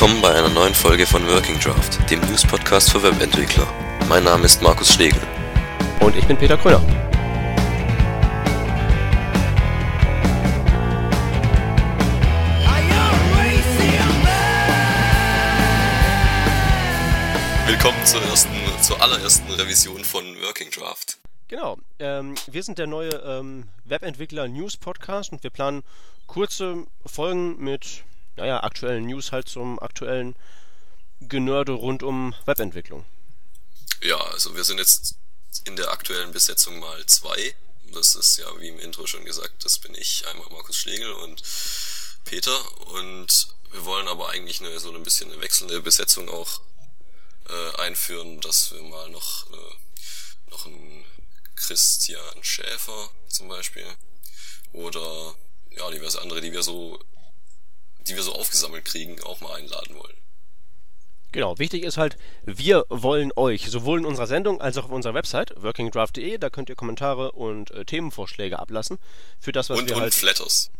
willkommen bei einer neuen Folge von Working Draft, dem News-Podcast für Webentwickler. Mein Name ist Markus Schlegel. Und ich bin Peter Kröner. Willkommen zur, ersten, zur allerersten Revision von Working Draft. Genau, ähm, wir sind der neue ähm, Webentwickler News Podcast und wir planen kurze Folgen mit naja, aktuellen News halt zum aktuellen Genörde rund um Webentwicklung. Ja, also wir sind jetzt in der aktuellen Besetzung mal zwei. Das ist ja, wie im Intro schon gesagt, das bin ich, einmal Markus Schlegel und Peter. Und wir wollen aber eigentlich eine, so ein bisschen eine wechselnde Besetzung auch äh, einführen, dass wir mal noch, äh, noch einen Christian Schäfer zum Beispiel oder ja, diverse andere, die wir so die wir so aufgesammelt kriegen, auch mal einladen wollen. Genau, wichtig ist halt, wir wollen euch sowohl in unserer Sendung als auch auf unserer Website workingdraft.de, da könnt ihr Kommentare und äh, Themenvorschläge ablassen für das, was und, wir und halt Flatters.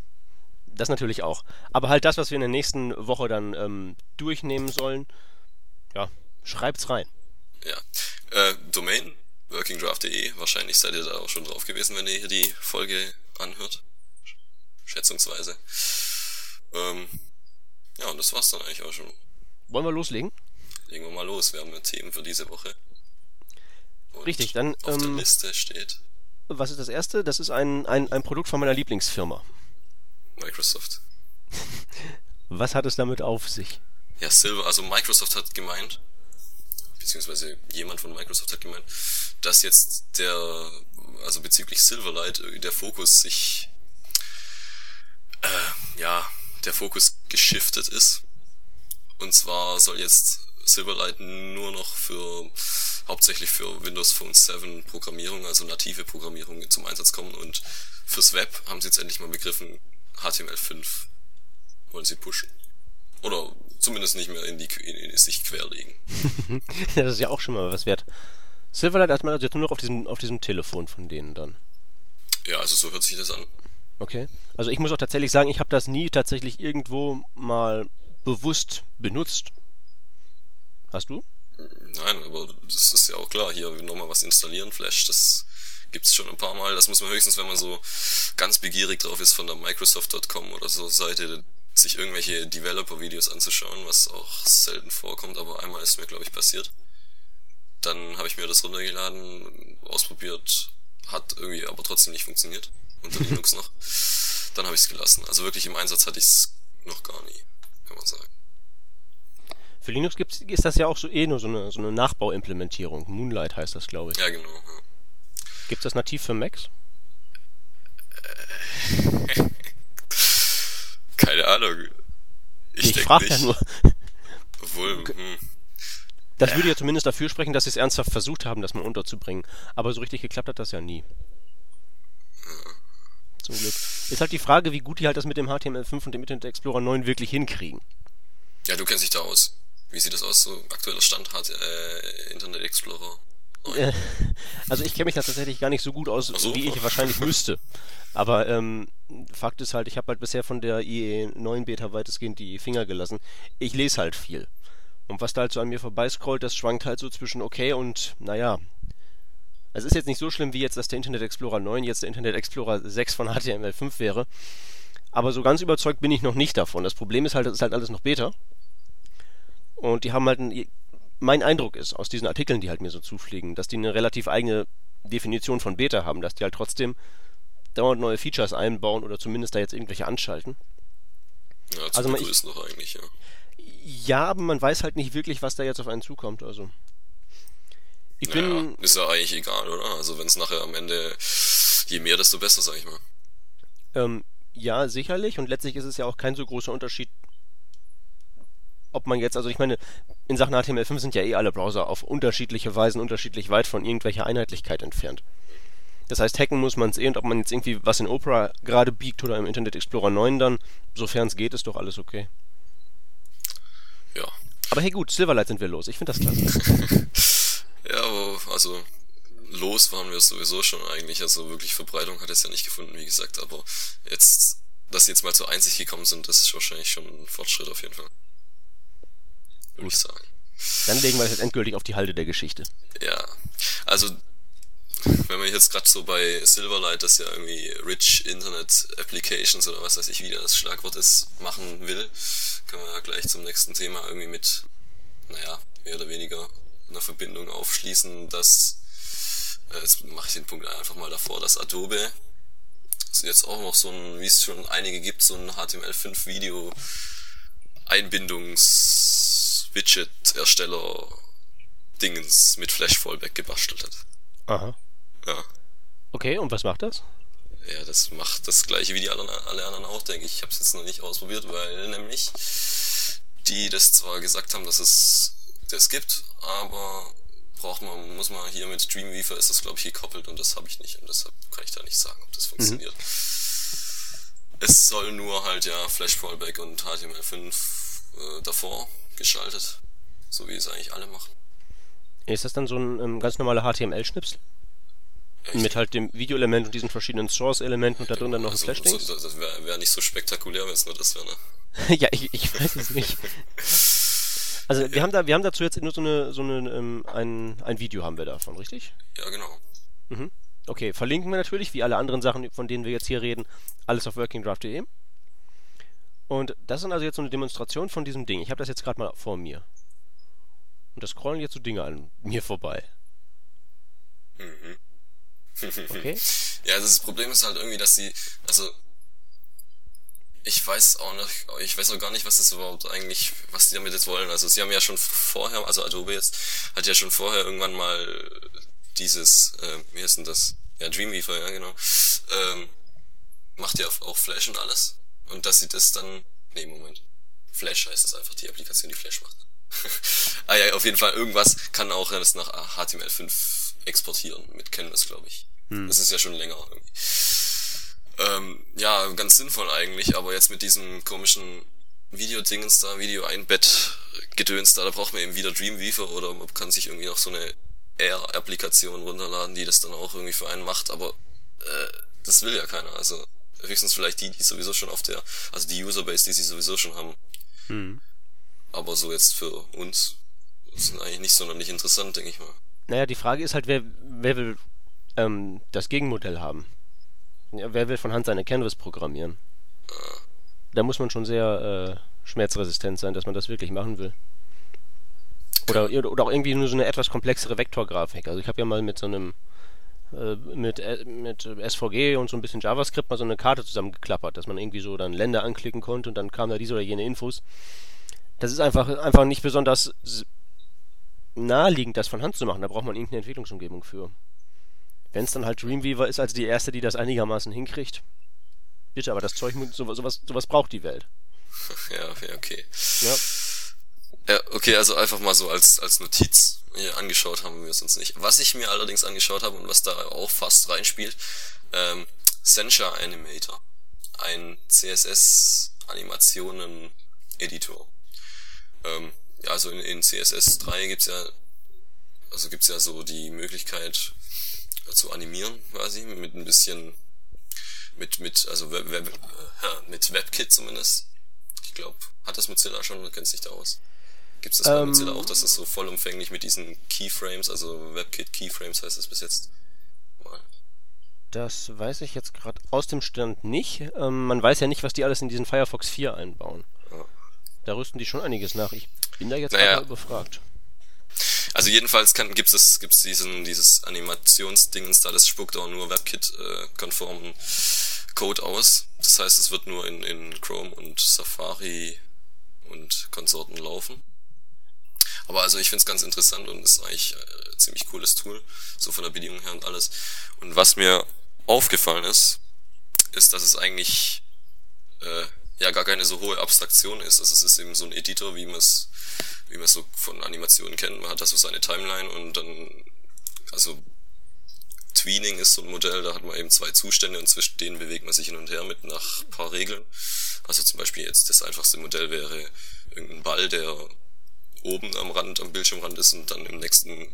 Das natürlich auch, aber halt das, was wir in der nächsten Woche dann ähm, durchnehmen sollen, ja, schreibt's rein. Ja, äh, Domain workingdraft.de, wahrscheinlich seid ihr da auch schon drauf gewesen, wenn ihr hier die Folge anhört, schätzungsweise. Ähm, ja, und das war's dann eigentlich auch schon. Wollen wir loslegen? Legen wir mal los. Wir haben ja Themen für diese Woche. Und Richtig, dann. Auf ähm, der Liste steht. Was ist das erste? Das ist ein, ein, ein Produkt von meiner Lieblingsfirma. Microsoft. Was hat es damit auf sich? Ja, Silver, also Microsoft hat gemeint, beziehungsweise jemand von Microsoft hat gemeint, dass jetzt der, also bezüglich Silverlight, der Fokus sich, äh, ja, der Fokus geschiftet ist. Und zwar soll jetzt Silverlight nur noch für hauptsächlich für Windows Phone 7 Programmierung, also native Programmierung zum Einsatz kommen und fürs Web haben sie jetzt endlich mal begriffen, HTML5 wollen sie pushen. Oder zumindest nicht mehr in die in, in sich querlegen. das ist ja auch schon mal was wert. Silverlight man also jetzt nur noch auf diesem auf diesem Telefon von denen dann. Ja, also so hört sich das an. Okay. Also ich muss auch tatsächlich sagen, ich habe das nie tatsächlich irgendwo mal bewusst benutzt. Hast du? Nein, aber das ist ja auch klar. Hier nochmal was installieren, Flash, das gibt's schon ein paar Mal. Das muss man höchstens, wenn man so ganz begierig drauf ist von der Microsoft.com oder so Seite, sich irgendwelche Developer-Videos anzuschauen, was auch selten vorkommt, aber einmal ist mir, glaube ich, passiert. Dann habe ich mir das runtergeladen, ausprobiert, hat irgendwie aber trotzdem nicht funktioniert unter Linux noch. Dann habe ich es gelassen. Also wirklich im Einsatz hatte ich es noch gar nie, kann man sagen. Für Linux gibt's, ist das ja auch so eh nur so eine, so eine Nachbauimplementierung. Moonlight heißt das, glaube ich. Ja, genau. Ja. Gibt das nativ für Macs? Äh, keine Ahnung. Ich, ich frage ja nur. Obwohl, hm. Das würde ja zumindest dafür sprechen, dass sie es ernsthaft versucht haben, das mal unterzubringen. Aber so richtig geklappt hat das ja nie. Ja zum Glück. Ist halt die Frage, wie gut die halt das mit dem HTML5 und dem Internet Explorer 9 wirklich hinkriegen. Ja, du kennst dich da aus. Wie sieht das aus, so aktueller Stand hat äh, Internet Explorer 9? Also ich kenne mich da tatsächlich gar nicht so gut aus, so. wie ich wahrscheinlich müsste. Aber ähm, Fakt ist halt, ich habe halt bisher von der IE 9 Beta weitestgehend die Finger gelassen. Ich lese halt viel. Und was da halt so an mir vorbeiscrollt, das schwankt halt so zwischen okay und, naja, es ist jetzt nicht so schlimm wie jetzt, dass der Internet Explorer 9 jetzt der Internet Explorer 6 von HTML5 wäre. Aber so ganz überzeugt bin ich noch nicht davon. Das Problem ist halt, das ist halt alles noch Beta. Und die haben halt ein, mein Eindruck ist aus diesen Artikeln, die halt mir so zufliegen, dass die eine relativ eigene Definition von Beta haben, dass die halt trotzdem dauernd neue Features einbauen oder zumindest da jetzt irgendwelche anschalten. Ja, also man, ich, noch eigentlich, ja. Ja, aber man weiß halt nicht wirklich, was da jetzt auf einen zukommt, also. Ich bin. Ja, ist ja eigentlich egal, oder? Also wenn es nachher am Ende je mehr, desto besser, sag ich mal. Ähm, ja, sicherlich. Und letztlich ist es ja auch kein so großer Unterschied, ob man jetzt, also ich meine, in Sachen HTML5 sind ja eh alle Browser auf unterschiedliche Weisen unterschiedlich weit von irgendwelcher Einheitlichkeit entfernt. Das heißt, hacken muss man es eh und ob man jetzt irgendwie was in Opera gerade biegt oder im Internet Explorer 9 dann, sofern es geht, ist doch alles okay. Ja. Aber hey gut, Silverlight sind wir los. Ich finde das klasse. Ja, aber also los waren wir sowieso schon eigentlich. Also wirklich Verbreitung hat es ja nicht gefunden, wie gesagt. Aber jetzt, dass sie jetzt mal zur Einsicht gekommen sind, das ist wahrscheinlich schon ein Fortschritt auf jeden Fall. würde ich sagen. Dann legen wir das jetzt endgültig auf die Halde der Geschichte. Ja, also wenn man jetzt gerade so bei Silverlight, das ja irgendwie Rich Internet Applications oder was weiß ich, wie das Schlagwort ist, machen will, können wir ja gleich zum nächsten Thema irgendwie mit, naja, mehr oder weniger einer Verbindung aufschließen, dass, äh, jetzt mache ich den Punkt einfach mal davor, dass Adobe also jetzt auch noch so ein, wie es schon einige gibt, so ein HTML5 Video Einbindungs-Widget-Ersteller Dingens mit Flash Fallback gebastelt hat. Aha. Ja. Okay, und was macht das? Ja, das macht das gleiche wie die alle, alle anderen auch, denke ich. Ich habe es jetzt noch nicht ausprobiert, weil nämlich die das zwar gesagt haben, dass es das gibt, aber braucht man, muss man hier mit Dreamweaver ist das glaube ich gekoppelt und das habe ich nicht und deshalb kann ich da nicht sagen, ob das mhm. funktioniert. Mhm. Es soll nur halt ja Flash Fallback und HTML5 äh, davor geschaltet, so wie es eigentlich alle machen. Ist das dann so ein ähm, ganz normaler HTML-Schnipsel? Mit halt dem Videoelement und diesen verschiedenen Source-Elementen und da drin dann noch ein also, Flash-Ding? So, das wäre wär nicht so spektakulär, wenn es nur das wäre, ne? ja, ich, ich weiß es nicht. Also wir haben da, wir haben dazu jetzt nur so eine, so eine, ähm, ein, ein Video haben wir davon, richtig? Ja, genau. Mhm. Okay, verlinken wir natürlich, wie alle anderen Sachen, von denen wir jetzt hier reden, alles auf workingdraft.de. Und das ist also jetzt so eine Demonstration von diesem Ding. Ich habe das jetzt gerade mal vor mir. Und da scrollen jetzt so Dinge an mir vorbei. Mhm. Okay. ja, das Problem ist halt irgendwie, dass sie, also ich weiß auch nicht, ich weiß auch gar nicht, was das überhaupt eigentlich, was die damit jetzt wollen. Also sie haben ja schon vorher, also Adobe jetzt, hat ja schon vorher irgendwann mal dieses, äh, wie heißt denn das? Ja, Dreamweaver, ja genau. Ähm, macht ja auch Flash und alles. Und dass sie das dann, nee, Moment. Flash heißt das einfach, die Applikation, die Flash macht. ah ja, auf jeden Fall, irgendwas kann auch das nach HTML5 exportieren, mit Canvas, glaube ich. Hm. Das ist ja schon länger irgendwie. Ähm, ja, ganz sinnvoll eigentlich, aber jetzt mit diesem komischen Videodingens da, Video-Einbett-Gedöns da, da braucht man eben wieder Dreamweaver oder man kann sich irgendwie noch so eine Air-Applikation runterladen, die das dann auch irgendwie für einen macht, aber äh, das will ja keiner. Also höchstens vielleicht die, die sowieso schon auf der, also die Userbase, die sie sowieso schon haben. Hm. Aber so jetzt für uns sind eigentlich nicht sonderlich interessant, denke ich mal. Naja, die Frage ist halt, wer, wer will ähm, das Gegenmodell haben? Ja, wer will von Hand seine Canvas programmieren? Da muss man schon sehr äh, schmerzresistent sein, dass man das wirklich machen will. Oder, oder auch irgendwie nur so eine etwas komplexere Vektorgrafik. Also ich habe ja mal mit so einem äh, mit, äh, mit SVG und so ein bisschen JavaScript mal so eine Karte zusammengeklappert, dass man irgendwie so dann Länder anklicken konnte und dann kamen da diese oder jene Infos. Das ist einfach, einfach nicht besonders naheliegend, das von Hand zu machen. Da braucht man irgendeine Entwicklungsumgebung für. Wenn es dann halt Dreamweaver ist als die erste, die das einigermaßen hinkriegt. Bitte, aber das Zeug, sowas, sowas, sowas braucht die Welt. Ja, okay. Ja. Ja, okay, also einfach mal so als, als Notiz. Hier angeschaut haben wir es uns nicht. Was ich mir allerdings angeschaut habe und was da auch fast reinspielt, ähm, Sencha Animator. Ein CSS-Animationen-Editor. Ähm, ja, also in, in CSS 3 gibt's ja, also gibt's ja so die Möglichkeit, zu animieren quasi mit ein bisschen mit mit also Web, Web, äh, mit WebKit zumindest. Ich glaube, hat das Mozilla schon oder kennt sich da aus? Gibt es das bei ähm, Mozilla auch, dass es so vollumfänglich mit diesen Keyframes, also WebKit Keyframes heißt es bis jetzt? Mal. Das weiß ich jetzt gerade aus dem Stand nicht. Ähm, man weiß ja nicht, was die alles in diesen Firefox 4 einbauen. Ja. Da rüsten die schon einiges nach. Ich bin da jetzt naja, überfragt. Also jedenfalls kann, gibt's es, gibt's diesen, dieses Animationsdingens da, das spuckt auch nur WebKit-konformen Code aus. Das heißt, es wird nur in, in Chrome und Safari und Konsorten laufen. Aber also ich find's ganz interessant und ist eigentlich äh, ziemlich cooles Tool, so von der Bedienung her und alles. Und was mir aufgefallen ist, ist, dass es eigentlich äh, ja gar keine so hohe Abstraktion ist. Also es ist eben so ein Editor, wie man es wie man es so von Animationen kennt. Man hat da so seine Timeline und dann, also Tweening ist so ein Modell, da hat man eben zwei Zustände und zwischen denen bewegt man sich hin und her mit nach paar Regeln. Also zum Beispiel jetzt das einfachste Modell wäre irgendein Ball, der oben am Rand, am Bildschirmrand ist und dann im nächsten,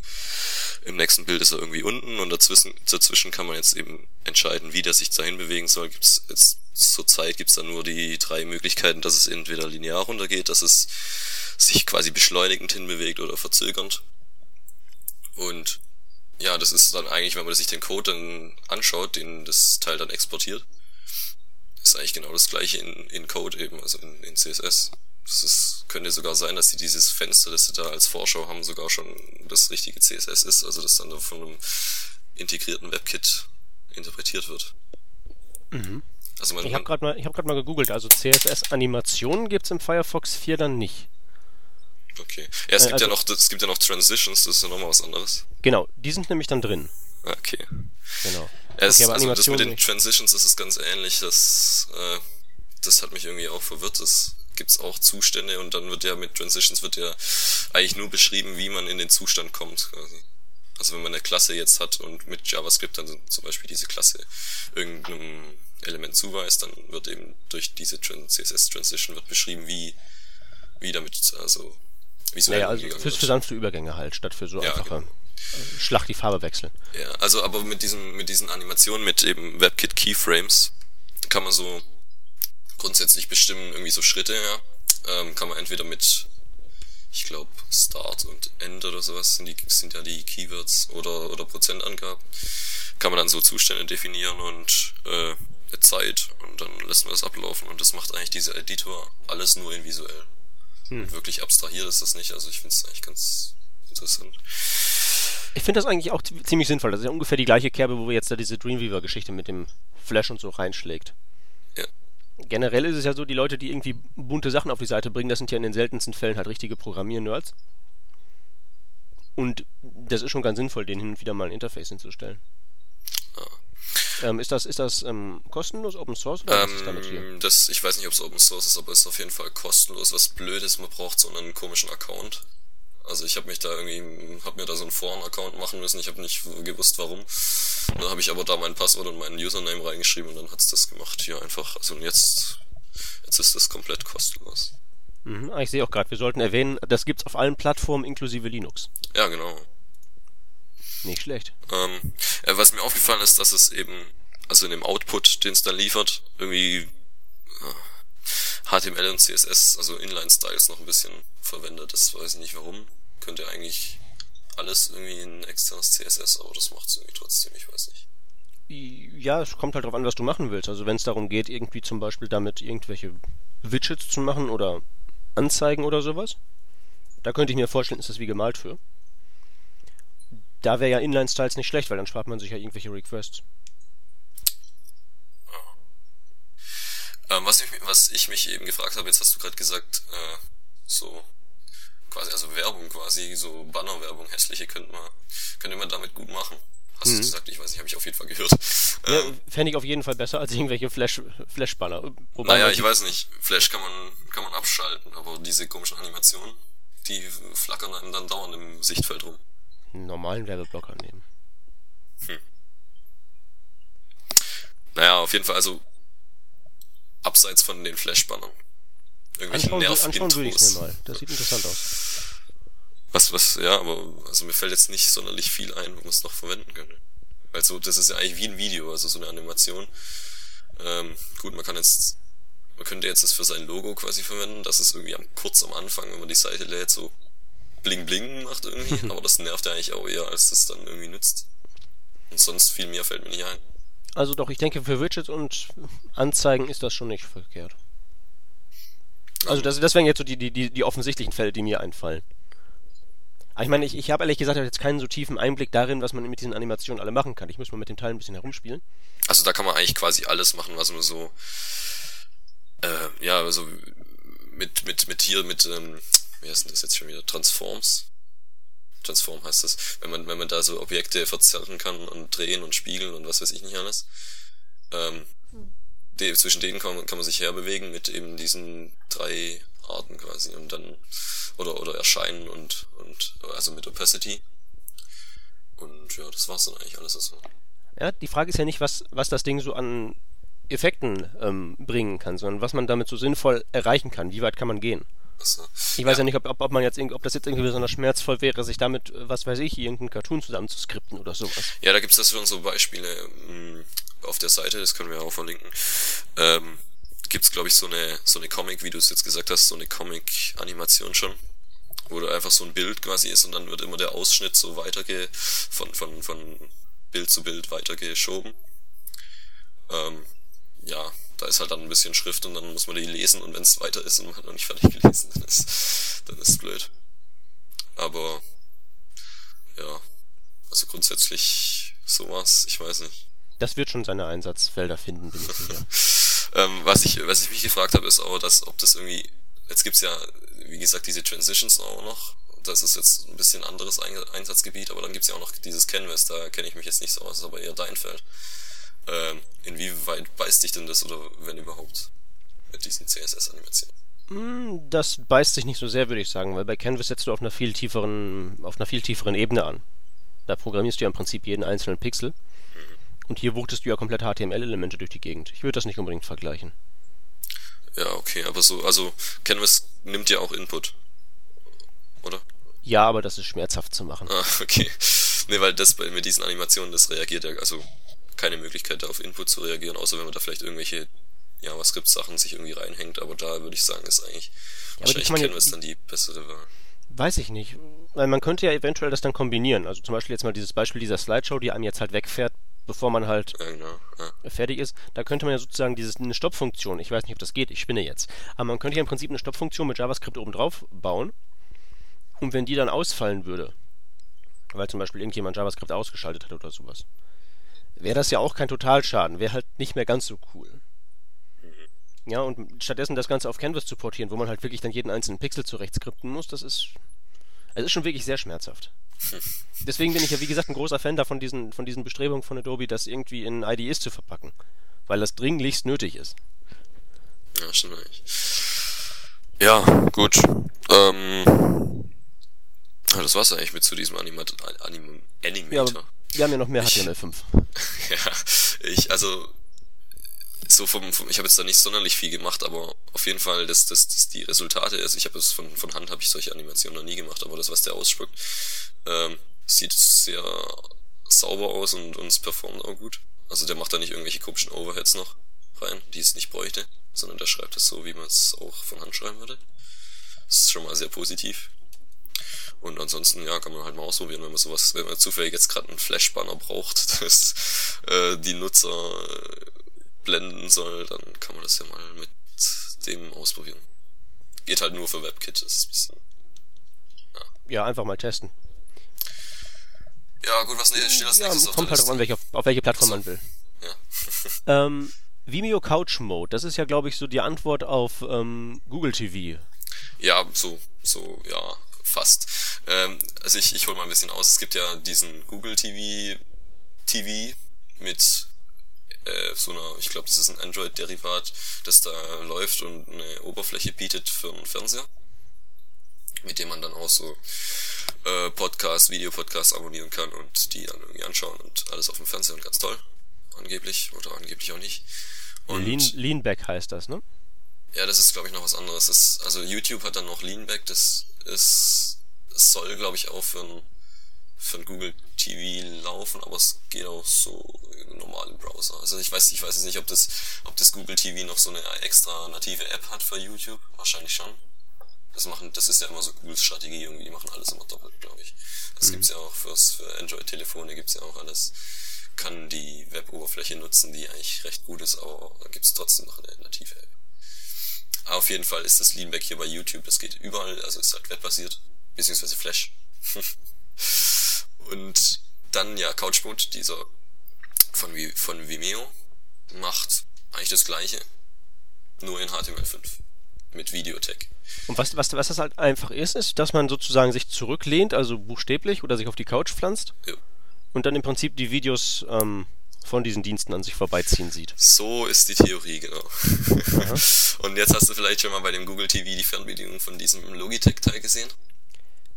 im nächsten Bild ist er irgendwie unten und dazwischen, dazwischen kann man jetzt eben entscheiden, wie der sich dahin bewegen soll. Gibt's jetzt zur Zeit gibt's da nur die drei Möglichkeiten, dass es entweder linear runtergeht, dass es sich quasi beschleunigend hinbewegt oder verzögernd. Und ja, das ist dann eigentlich, wenn man sich den Code dann anschaut, den das Teil dann exportiert, ist eigentlich genau das gleiche in, in Code eben, also in, in CSS. Das ist, könnte sogar sein, dass sie dieses Fenster, das sie da als Vorschau haben, sogar schon das richtige CSS ist, also das dann von einem integrierten WebKit interpretiert wird. Mhm. Also man, ich habe gerade mal, ich hab grad mal gegoogelt, also CSS-Animationen gibt's im Firefox 4 dann nicht. Okay. Ja, es äh, gibt also, ja noch, es gibt ja noch Transitions, das ist ja nochmal was anderes. Genau, die sind nämlich dann drin. Ah, okay. Genau. Ja, es, okay, also das mit den nicht. Transitions ist es ganz ähnlich. Das, äh, das hat mich irgendwie auch verwirrt. Das gibt's auch Zustände und dann wird ja mit Transitions wird ja eigentlich nur beschrieben, wie man in den Zustand kommt quasi. Also wenn man eine Klasse jetzt hat und mit JavaScript dann zum Beispiel diese Klasse irgendeinem Element zuweist, dann wird eben durch diese CSS Transition wird beschrieben, wie, wie damit, also visuell naja, also für, für sanfte Übergänge halt, statt für so ja, einfache genau. Schlag die Farbe wechseln. Ja, also aber mit diesen, mit diesen Animationen, mit eben WebKit Keyframes, kann man so grundsätzlich bestimmen, irgendwie so Schritte, ja. Ähm, kann man entweder mit, ich glaube, Start und End oder sowas sind, die, sind ja die Keywords oder, oder Prozentangaben. Kann man dann so Zustände definieren und äh, eine Zeit und dann lässt man das ablaufen und das macht eigentlich dieser Editor alles nur in visuell. Hm. Und wirklich abstrahiert ist das nicht, also ich finde es eigentlich ganz interessant. Ich finde das eigentlich auch ziemlich sinnvoll. Das ist ja ungefähr die gleiche Kerbe, wo jetzt da diese Dreamweaver-Geschichte mit dem Flash und so reinschlägt. Generell ist es ja so, die Leute, die irgendwie bunte Sachen auf die Seite bringen, das sind ja in den seltensten Fällen halt richtige Programmier-Nerds. Und das ist schon ganz sinnvoll, denen hin und wieder mal ein Interface hinzustellen. Ja. Ähm, ist das, ist das ähm, kostenlos, Open Source oder ähm, was ist damit hier? Das, ich weiß nicht, ob es Open Source ist, aber es ist auf jeden Fall kostenlos. Was blöd ist, man braucht so einen komischen Account. Also ich habe mich da irgendwie, habe mir da so einen Foren-Account machen müssen. Ich habe nicht gewusst, warum. Dann habe ich aber da mein Passwort und meinen Username reingeschrieben und dann hat's das gemacht. Hier einfach. Also jetzt, jetzt ist das komplett kostenlos. Mhm, ah, ich sehe auch gerade, wir sollten erwähnen, das gibt's auf allen Plattformen inklusive Linux. Ja, genau. Nicht schlecht. Ähm, äh, was mir aufgefallen ist, dass es eben, also in dem Output, den es dann liefert, irgendwie HTML und CSS, also Inline-Styles noch ein bisschen verwendet. Das weiß ich nicht warum. Könnte eigentlich alles irgendwie ein externes CSS, aber das macht es irgendwie trotzdem, ich weiß nicht. Ja, es kommt halt darauf an, was du machen willst. Also wenn es darum geht, irgendwie zum Beispiel damit irgendwelche Widgets zu machen oder Anzeigen oder sowas, da könnte ich mir vorstellen, ist das wie gemalt für. Da wäre ja Inline-Styles nicht schlecht, weil dann spart man sich ja irgendwelche Requests. Ähm, was, ich, was ich mich eben gefragt habe, jetzt hast du gerade gesagt, äh, so quasi, also Werbung quasi, so Bannerwerbung, hässliche könnte man, könnte man damit gut machen. Hast mhm. du gesagt? Ich weiß nicht, habe ich auf jeden Fall gehört. Ja, ähm, Fände ich auf jeden Fall besser als irgendwelche Flash, Flash-Banner. Naja, ich weiß nicht. Flash kann man, kann man abschalten, aber diese komischen Animationen, die flackern einem dann dauernd im Sichtfeld rum. Einen normalen Werbeblocker nehmen. Hm. Naja, auf jeden Fall, also abseits von den Flash-Bannern irgendwelchen anschauen, Nerv anschauen würde ich mir mal. Das sieht interessant aus. Was, was, ja, aber also mir fällt jetzt nicht sonderlich viel ein, wo man es noch verwenden könnte. Weil so, das ist ja eigentlich wie ein Video, also so eine Animation. Ähm, gut, man kann jetzt, man könnte jetzt das für sein Logo quasi verwenden, dass es irgendwie am, kurz am Anfang, wenn man die Seite lädt, so bling bling macht irgendwie, aber das nervt ja eigentlich auch eher, als das dann irgendwie nützt. Und sonst viel mehr fällt mir nicht ein. Also doch, ich denke, für Widgets und Anzeigen ist das schon nicht verkehrt. Also das, das wären jetzt so die, die, die, offensichtlichen Fälle, die mir einfallen. Aber ich meine, ich, ich habe ehrlich gesagt jetzt keinen so tiefen Einblick darin, was man mit diesen Animationen alle machen kann. Ich muss mal mit dem Teil ein bisschen herumspielen. Also da kann man eigentlich quasi alles machen, was man so, äh, ja, also mit, mit, mit hier, mit, ähm, wie heißt denn das jetzt schon wieder? Transforms? Transform heißt das. Wenn man, wenn man da so Objekte verzerren kann und drehen und spiegeln und was weiß ich nicht alles. Ähm, die, zwischen denen kann, kann man sich herbewegen mit eben diesen drei Arten quasi. Und dann oder oder erscheinen und und also mit Opacity. Und ja das war's dann eigentlich alles also ja die Frage ist ja nicht was was das Ding so an Effekten ähm, bringen kann sondern was man damit so sinnvoll erreichen kann. Wie weit kann man gehen Also, ich weiß ja, ja nicht, ob, ob man jetzt ob das jetzt irgendwie besonders schmerzvoll wäre, sich damit, was weiß ich, irgendeinen Cartoon zusammen zu skripten oder sowas. Ja, da gibt's das schon so Beispiele mh, hm, auf der Seite, das können wir auch verlinken. Ähm, gibt's glaube ich so eine so eine Comic, wie du es jetzt gesagt hast, so eine Comic Animation schon, wo da einfach so ein Bild quasi ist und dann wird immer der Ausschnitt so weiterge von von von Bild zu Bild weitergeschoben. Ähm, ja, da ist halt dann ein bisschen Schrift und dann muss man die lesen und wenn es weiter ist und man hat noch nicht fertig gelesen, dann ist dann ist es blöd. Aber ja, also grundsätzlich sowas, ich weiß nicht. Das wird schon seine Einsatzfelder finden, bin ich sicher. ähm, was ich was ich mich gefragt habe, ist auch, dass ob das irgendwie jetzt gibt's ja wie gesagt diese Transitions auch noch. Das ist jetzt ein bisschen anderes Einsatzgebiet, aber dann gibt's ja auch noch dieses Canvas, da kenne ich mich jetzt nicht so aus, das ist aber eher dein Feld. Ähm, inwieweit beißt dich denn das oder wenn überhaupt mit diesen CSS-Animationen? Hm, das beißt sich nicht so sehr, würde ich sagen, weil bei Canvas setzt du auf einer viel tieferen, auf einer viel tieferen Ebene an. Da programmierst du ja im Prinzip jeden einzelnen Pixel. Mhm. Und hier wuchtest du ja komplett HTML-Elemente durch die Gegend. Ich würde das nicht unbedingt vergleichen. Ja, okay, aber so, also Canvas nimmt ja auch Input. Oder? Ja, aber das ist schmerzhaft zu machen. Ah, okay. Nee, weil das bei, mit diesen Animationen, das reagiert ja, also keine Möglichkeit, da auf Input zu reagieren, außer wenn man da vielleicht irgendwelche JavaScript-Sachen sich irgendwie reinhängt, aber da würde ich sagen, ist eigentlich ja, wahrscheinlich Canvas dann die bessere Wahl. Weiß ich nicht. Weil man könnte ja eventuell das dann kombinieren. Also zum Beispiel jetzt mal dieses Beispiel dieser Slideshow, die einem jetzt halt wegfährt, bevor man halt ja, genau, ja. fertig ist. Da könnte man ja sozusagen dieses, eine Stoppfunktion, ich weiß nicht, ob das geht, ich spinne jetzt, aber man könnte ja im Prinzip eine Stoppfunktion mit JavaScript oben drauf bauen. Und wenn die dann ausfallen würde, weil zum Beispiel irgendjemand JavaScript ausgeschaltet hat oder sowas, wäre das ja auch kein Totalschaden, wäre halt nicht mehr ganz so cool. Ja, und stattdessen das Ganze auf Canvas zu portieren, wo man halt wirklich dann jeden einzelnen Pixel zurechtskripten muss, das ist. Es ist schon wirklich sehr schmerzhaft. Deswegen bin ich ja, wie gesagt, ein großer Fan davon, diesen, von diesen Bestrebungen von Adobe, das irgendwie in IDEs zu verpacken. Weil das dringlichst nötig ist. Ja, stimmt eigentlich. Ja, gut. Ähm, das war's eigentlich mit zu diesem Animat Anim Animator. Ja, wir haben ja noch mehr HTML5. ja, ich, also, so vom, vom ich habe jetzt da nicht sonderlich viel gemacht, aber auf jeden Fall, dass das, das die Resultate, also ich habe es von, von Hand habe ich solche Animationen noch nie gemacht, aber das, was der ausspuckt, ähm, sieht sehr sauber aus und, und es performt auch gut. Also der macht da nicht irgendwelche komischen Overheads noch rein, die es nicht bräuchte, sondern der schreibt es so, wie man es auch von Hand schreiben würde. Das ist schon mal sehr positiv. Und ansonsten, ja, kann man halt mal ausprobieren, wenn man sowas, wenn man zufällig jetzt gerade einen Flash-Banner braucht, das äh, die Nutzer äh, blenden soll, dann kann man das ja mal mit dem ausprobieren. Geht halt nur für WebKit, das ist ein bisschen. Ja, ja einfach mal testen. Ja, gut, was ne, steht als ja, nächstes kommt halt drauf an, welche, auf, auf welche Plattform also, man will. Ja. ähm, Vimeo Couch Mode, das ist ja, glaube ich, so die Antwort auf ähm, Google TV. Ja, so, so, ja, fast. Ähm, also ich, ich hole mal ein bisschen aus. Es gibt ja diesen Google TV, TV mit äh, so einer, ich glaube, das ist ein Android-Derivat, das da läuft und eine Oberfläche bietet für einen Fernseher, mit dem man dann auch so äh, Podcasts, Videopodcasts abonnieren kann und die dann irgendwie anschauen und alles auf dem Fernseher und ganz toll. Angeblich oder angeblich auch nicht. Und Lean, Leanback heißt das, ne? Ja, das ist, glaube ich, noch was anderes. Das, also YouTube hat dann noch Leanback, das ist, das soll, glaube ich, auch für ein, für ein Google TV laufen, aber es geht auch so im Browser. Also ich weiß, ich weiß jetzt nicht, ob das, ob das Google TV noch so eine extra native App hat für YouTube. Wahrscheinlich schon. Das machen, das ist ja immer so Googles Strategie irgendwie, die machen alles immer doppelt, glaube ich. Das mhm. gibt's ja auch fürs, für Android-Telefone gibt's ja auch alles. Kann die Web-Oberfläche nutzen, die eigentlich recht gut ist, aber da gibt's trotzdem noch eine native App. Auf jeden Fall ist das Leanback hier bei YouTube, das geht überall, also ist halt webbasiert, beziehungsweise Flash. und dann ja Couchmode, dieser von, von Vimeo, macht eigentlich das gleiche, nur in HTML5 mit Videotech. Und was, was, was das halt einfach ist, ist, dass man sozusagen sich zurücklehnt, also buchstäblich, oder sich auf die Couch pflanzt. Ja. Und dann im Prinzip die Videos ähm, von diesen Diensten an sich vorbeiziehen sieht. So ist die Theorie, genau. Und jetzt hast du vielleicht schon mal bei dem Google TV die Fernbedienung von diesem Logitech-Teil gesehen?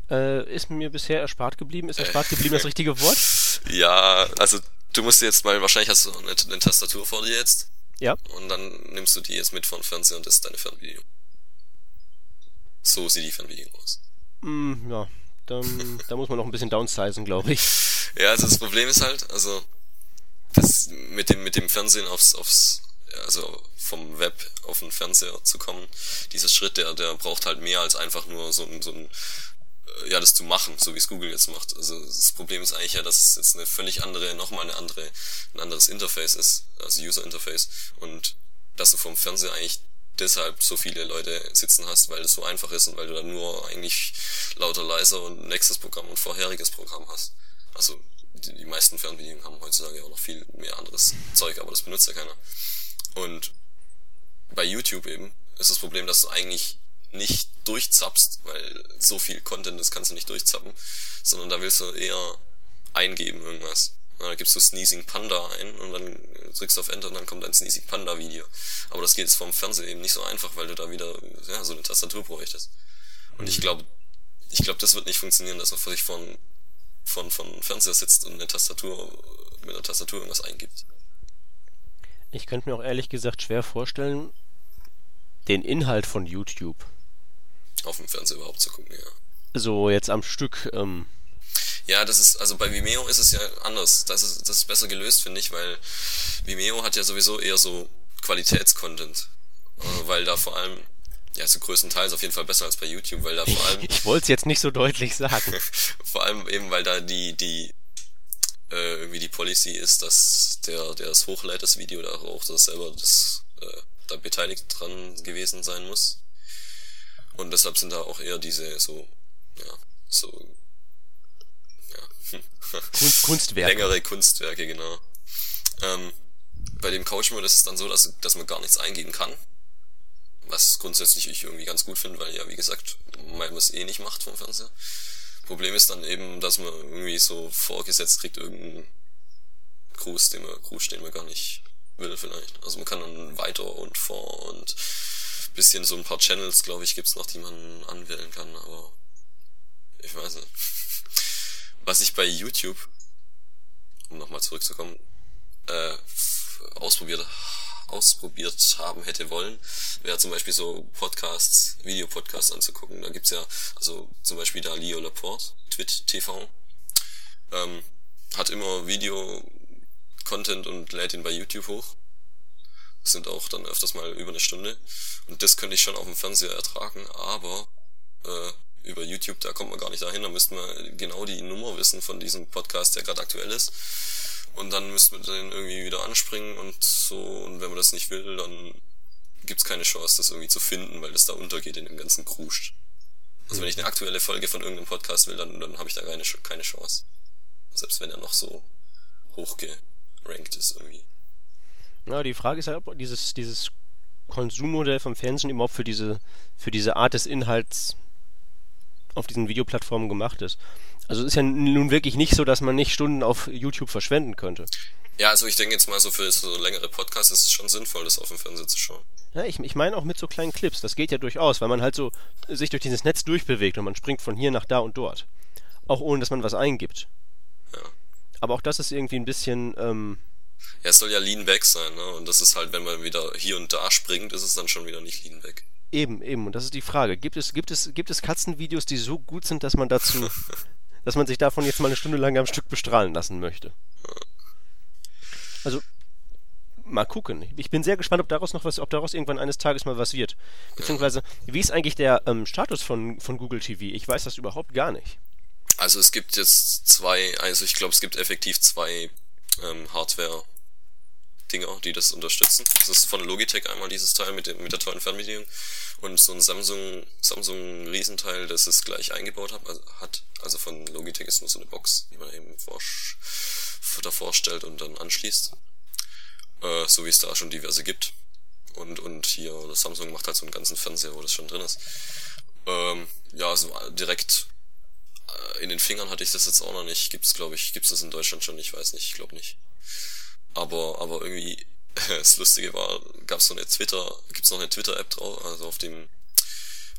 Äh, ist mir bisher erspart geblieben. Ist erspart geblieben das richtige Wort? Ja, also du musst jetzt mal, wahrscheinlich hast du eine, eine Tastatur vor dir jetzt. Ja. Und dann nimmst du die jetzt mit vom Fernseher und das ist deine Fernbedienung. So sieht die Fernbedienung aus. Mm, ja, dann, da muss man noch ein bisschen downsizen, glaube ich. Ja, also das Problem ist halt, also mit dem mit dem Fernsehen aufs aufs also vom Web auf den Fernseher zu kommen, dieser Schritt, der der braucht halt mehr als einfach nur so ein so ein äh, ja, das zu machen, so wie es Google jetzt macht. Also das Problem ist eigentlich ja, dass es jetzt eine völlig andere, nochmal eine andere, ein anderes Interface ist, also User Interface und dass du vom Fernseher eigentlich deshalb so viele Leute sitzen hast, weil es so einfach ist und weil du dann nur eigentlich lauter leiser und nächstes Programm und vorheriges Programm hast. Also die, meisten Fernbedienungen haben heutzutage auch noch viel mehr anderes Zeug, aber das benutzt ja keiner. Und bei YouTube eben ist das Problem, dass du eigentlich nicht durchzappst, weil so viel Content, das kannst du nicht durchzappen, sondern da willst du eher eingeben irgendwas. Da gibst du Sneezing Panda ein und dann drückst du auf Enter und dann kommt ein Sneezing Panda Video. Aber das geht jetzt vom Fernseher eben nicht so einfach, weil du da wieder ja, so eine Tastatur bräuchtest. Und ich glaube, ich glaube, das wird nicht funktionieren, dass man sich von, von, von Fernseher sitzt und eine Tastatur, mit einer Tastatur irgendwas eingibt. Ich könnte mir auch ehrlich gesagt schwer vorstellen, den Inhalt von YouTube. Auf dem Fernseher überhaupt zu gucken, ja. So jetzt am Stück ähm, ja, das ist, also bei Vimeo ist es ja anders. Das ist, das ist besser gelöst, finde ich, weil Vimeo hat ja sowieso eher so Qualitätscontent. Äh, weil da vor allem, ja, so größtenteils auf jeden Fall besser als bei YouTube, weil da vor allem. Ich, wollte es jetzt nicht so deutlich sagen. vor allem eben, weil da die, die, äh, irgendwie die Policy ist, dass der, der es hochlädt, das Video da auch, dass selber das, äh, da beteiligt dran gewesen sein muss. Und deshalb sind da auch eher diese so, ja, so Kunst, Kunstwerke. Längere Kunstwerke, genau. Ähm, bei dem Couch-Mode ist es dann so, dass, dass man gar nichts eingeben kann. Was grundsätzlich ich irgendwie ganz gut finde, weil ja, wie gesagt, man es eh nicht macht vom Fernseher. Problem ist dann eben, dass man irgendwie so vorgesetzt kriegt irgendeinen Gruß, den man, Gruß, den man gar nicht will vielleicht. Also man kann dann weiter und vor und bisschen so ein paar Channels, glaube ich, gibt's noch, die man anwählen kann, aber ich weiß nicht. Was ich bei YouTube, um nochmal zurückzukommen, äh, ausprobiert, ausprobiert haben hätte wollen, wäre zum Beispiel so Podcasts, Videopodcasts anzugucken. Da gibt's ja, also zum Beispiel da Leo Laporte, Twit TV, ähm, hat immer Video-Content und lädt ihn bei YouTube hoch. Das sind auch dann öfters mal über eine Stunde. Und das könnte ich schon auf dem Fernseher ertragen, aber äh, über YouTube, da kommt man gar nicht dahin, da müsste man genau die Nummer wissen von diesem Podcast, der gerade aktuell ist. Und dann müsste man den irgendwie wieder anspringen und so, und wenn man das nicht will, dann gibt's keine Chance, das irgendwie zu finden, weil das da untergeht in dem ganzen Kruscht. Also wenn ich eine aktuelle Folge von irgendeinem Podcast will, dann, dann habe ich da keine, keine Chance. Selbst wenn er noch so hochgerankt ist irgendwie. Ja, die Frage ist halt, ob dieses, dieses Konsummodell vom Fernsehen überhaupt für diese, für diese Art des Inhalts auf diesen Videoplattformen gemacht ist. Also es ist ja nun wirklich nicht so, dass man nicht Stunden auf YouTube verschwenden könnte. Ja, also ich denke jetzt mal so für so längere Podcasts ist es schon sinnvoll, das auf dem Fernseher zu schauen. Ja, ich, ich meine auch mit so kleinen Clips, das geht ja durchaus, weil man halt so sich durch dieses Netz durchbewegt und man springt von hier nach da und dort. Auch ohne, dass man was eingibt. Ja. Aber auch das ist irgendwie ein bisschen, ähm, Ja, es soll ja Lean Back sein, ne? Und das ist halt, wenn man wieder hier und da springt, ist es dann schon wieder nicht Lean Back. Eben, eben. Und das ist die Frage. Gibt es, gibt es, gibt es Katzenvideos, die so gut sind, dass man dazu, dass man sich davon jetzt mal eine Stunde lang am Stück bestrahlen lassen möchte? Also, mal gucken. Ich bin sehr gespannt, ob daraus noch was, ob daraus irgendwann eines Tages mal was wird. Beziehungsweise, wie ist eigentlich der ähm, Status von, von Google TV? Ich weiß das überhaupt gar nicht. Also es gibt jetzt zwei, also ich glaube, es gibt effektiv zwei ähm, Hardware Dinger, die das unterstützen. Das ist von Logitech einmal dieses Teil mit, dem, mit der tollen Fernbedienung und so ein Samsung, Samsung Riesenteil, das es gleich eingebaut hat, also, hat. Also von Logitech ist nur so eine Box, die man eben vor, davor stellt und dann anschließt. Äh, so wie es da schon diverse gibt. Und, und hier, das Samsung macht halt so einen ganzen Fernseher, wo das schon drin ist. Ähm, ja, so direkt äh, in den Fingern hatte ich das jetzt auch noch nicht. Gibt's, glaube ich, gibt's das in Deutschland schon? Ich weiß nicht, ich glaube nicht. Aber, aber irgendwie, das Lustige war, gab's so eine Twitter, gibt's noch eine Twitter-App drauf, also auf dem,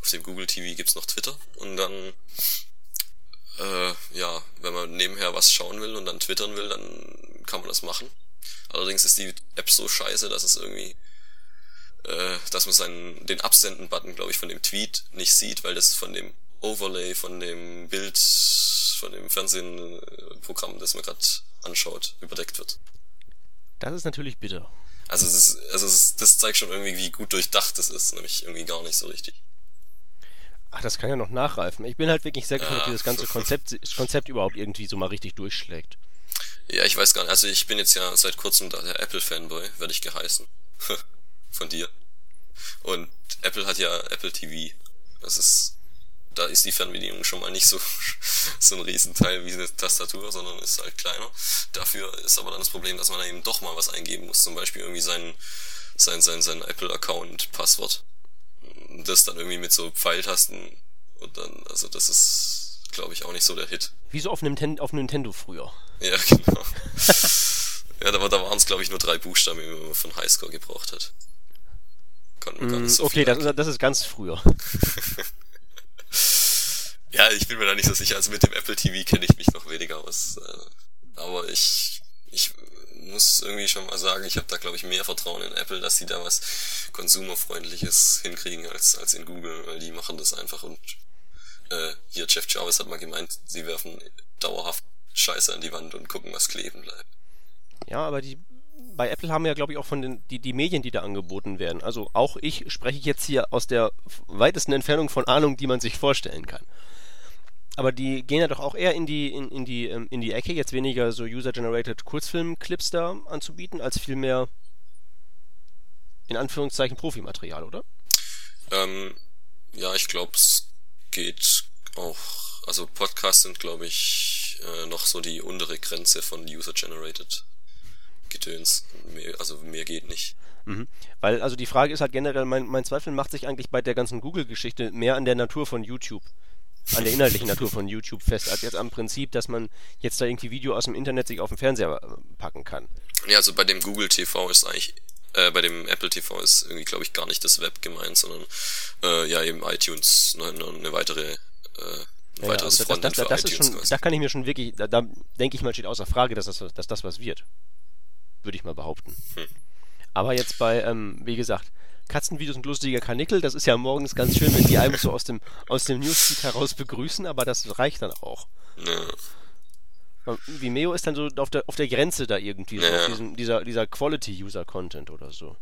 auf dem Google TV gibt's noch Twitter und dann, äh, ja, wenn man nebenher was schauen will und dann twittern will, dann kann man das machen. Allerdings ist die App so scheiße, dass es irgendwie äh, dass man seinen, den Absenden-Button, glaube ich, von dem Tweet nicht sieht, weil das von dem Overlay, von dem Bild, von dem Fernsehprogramm, das man gerade anschaut, überdeckt wird. Das ist natürlich bitter. Also, es ist, also es ist, das zeigt schon irgendwie, wie gut durchdacht es ist, nämlich irgendwie gar nicht so richtig. Ach, das kann ja noch nachreifen. Ich bin halt wirklich sehr gespannt, ja. ob dieses ganze Konzept, Konzept überhaupt irgendwie so mal richtig durchschlägt. Ja, ich weiß gar nicht. Also ich bin jetzt ja seit kurzem da der Apple-Fanboy, werde ich geheißen. Von dir. Und Apple hat ja Apple TV. Das ist, da ist die Fernbedienung schon mal nicht so, so ein Riesenteil wie eine Tastatur, sondern ist halt kleiner. Dafür ist aber dann das Problem, dass man da eben doch mal was eingeben muss. Zum Beispiel irgendwie sein, sein, sein, sein Apple-Account-Passwort das dann irgendwie mit so Pfeiltasten und dann, also das ist, glaube ich, auch nicht so der Hit. Wie so auf, Nintendo, auf Nintendo früher. Ja, genau. ja, da, da waren es, glaube ich, nur drei Buchstaben, die man von Highscore gebraucht hat. Konnten mm, gar nicht so okay, das, das ist ganz früher. ja, ich bin mir da nicht so sicher. Also mit dem Apple TV kenne ich mich noch weniger aus. Äh, aber ich, ich muss irgendwie schon mal sagen, ich habe da glaube ich mehr Vertrauen in Apple, dass sie da was konsumerfreundliches hinkriegen als als in Google, weil die machen das einfach und äh, hier Jeff Jarvis hat mal gemeint, sie werfen dauerhaft Scheiße an die Wand und gucken, was kleben bleibt. Ja, aber die bei Apple haben wir ja, glaube ich, auch von den die, die Medien, die da angeboten werden. Also auch ich spreche jetzt hier aus der weitesten Entfernung von Ahnung, die man sich vorstellen kann. Aber die gehen ja doch auch eher in die, in, in die, ähm, in die Ecke, jetzt weniger so User-Generated Kurzfilm-Clips da anzubieten, als vielmehr in Anführungszeichen Profimaterial, oder? Ähm, ja, ich glaube, es geht auch, also Podcasts sind, glaube ich, äh, noch so die untere Grenze von User-Generated Gedöns. Mehr, also mehr geht nicht. Mhm. Weil, also die Frage ist halt generell, mein, mein Zweifel macht sich eigentlich bei der ganzen Google-Geschichte mehr an der Natur von YouTube an der inhaltlichen Natur von YouTube fest, als jetzt am Prinzip, dass man jetzt da irgendwie Video aus dem Internet sich auf den Fernseher äh, packen kann. Ja, also bei dem Google TV ist eigentlich, äh, bei dem Apple TV ist irgendwie, glaube ich, gar nicht das Web gemeint, sondern äh, ja eben iTunes, eine, eine weitere äh, ein ja, weiteres also das, das, das, das ist schon, da kann ich mir schon wirklich, da, da denke ich mal, steht außer Frage, dass das, dass das was wird. Würde ich mal behaupten. Hm. Aber jetzt bei, ähm, wie gesagt, Katzenvideos und lustiger Kanickel. Das ist ja morgens ganz schön, wenn die einem so aus dem, aus dem Newsfeed heraus begrüßen, aber das reicht dann auch. Ja. Vimeo ist dann so auf der, auf der Grenze da irgendwie, so ja. diesem, dieser, dieser Quality-User-Content oder so.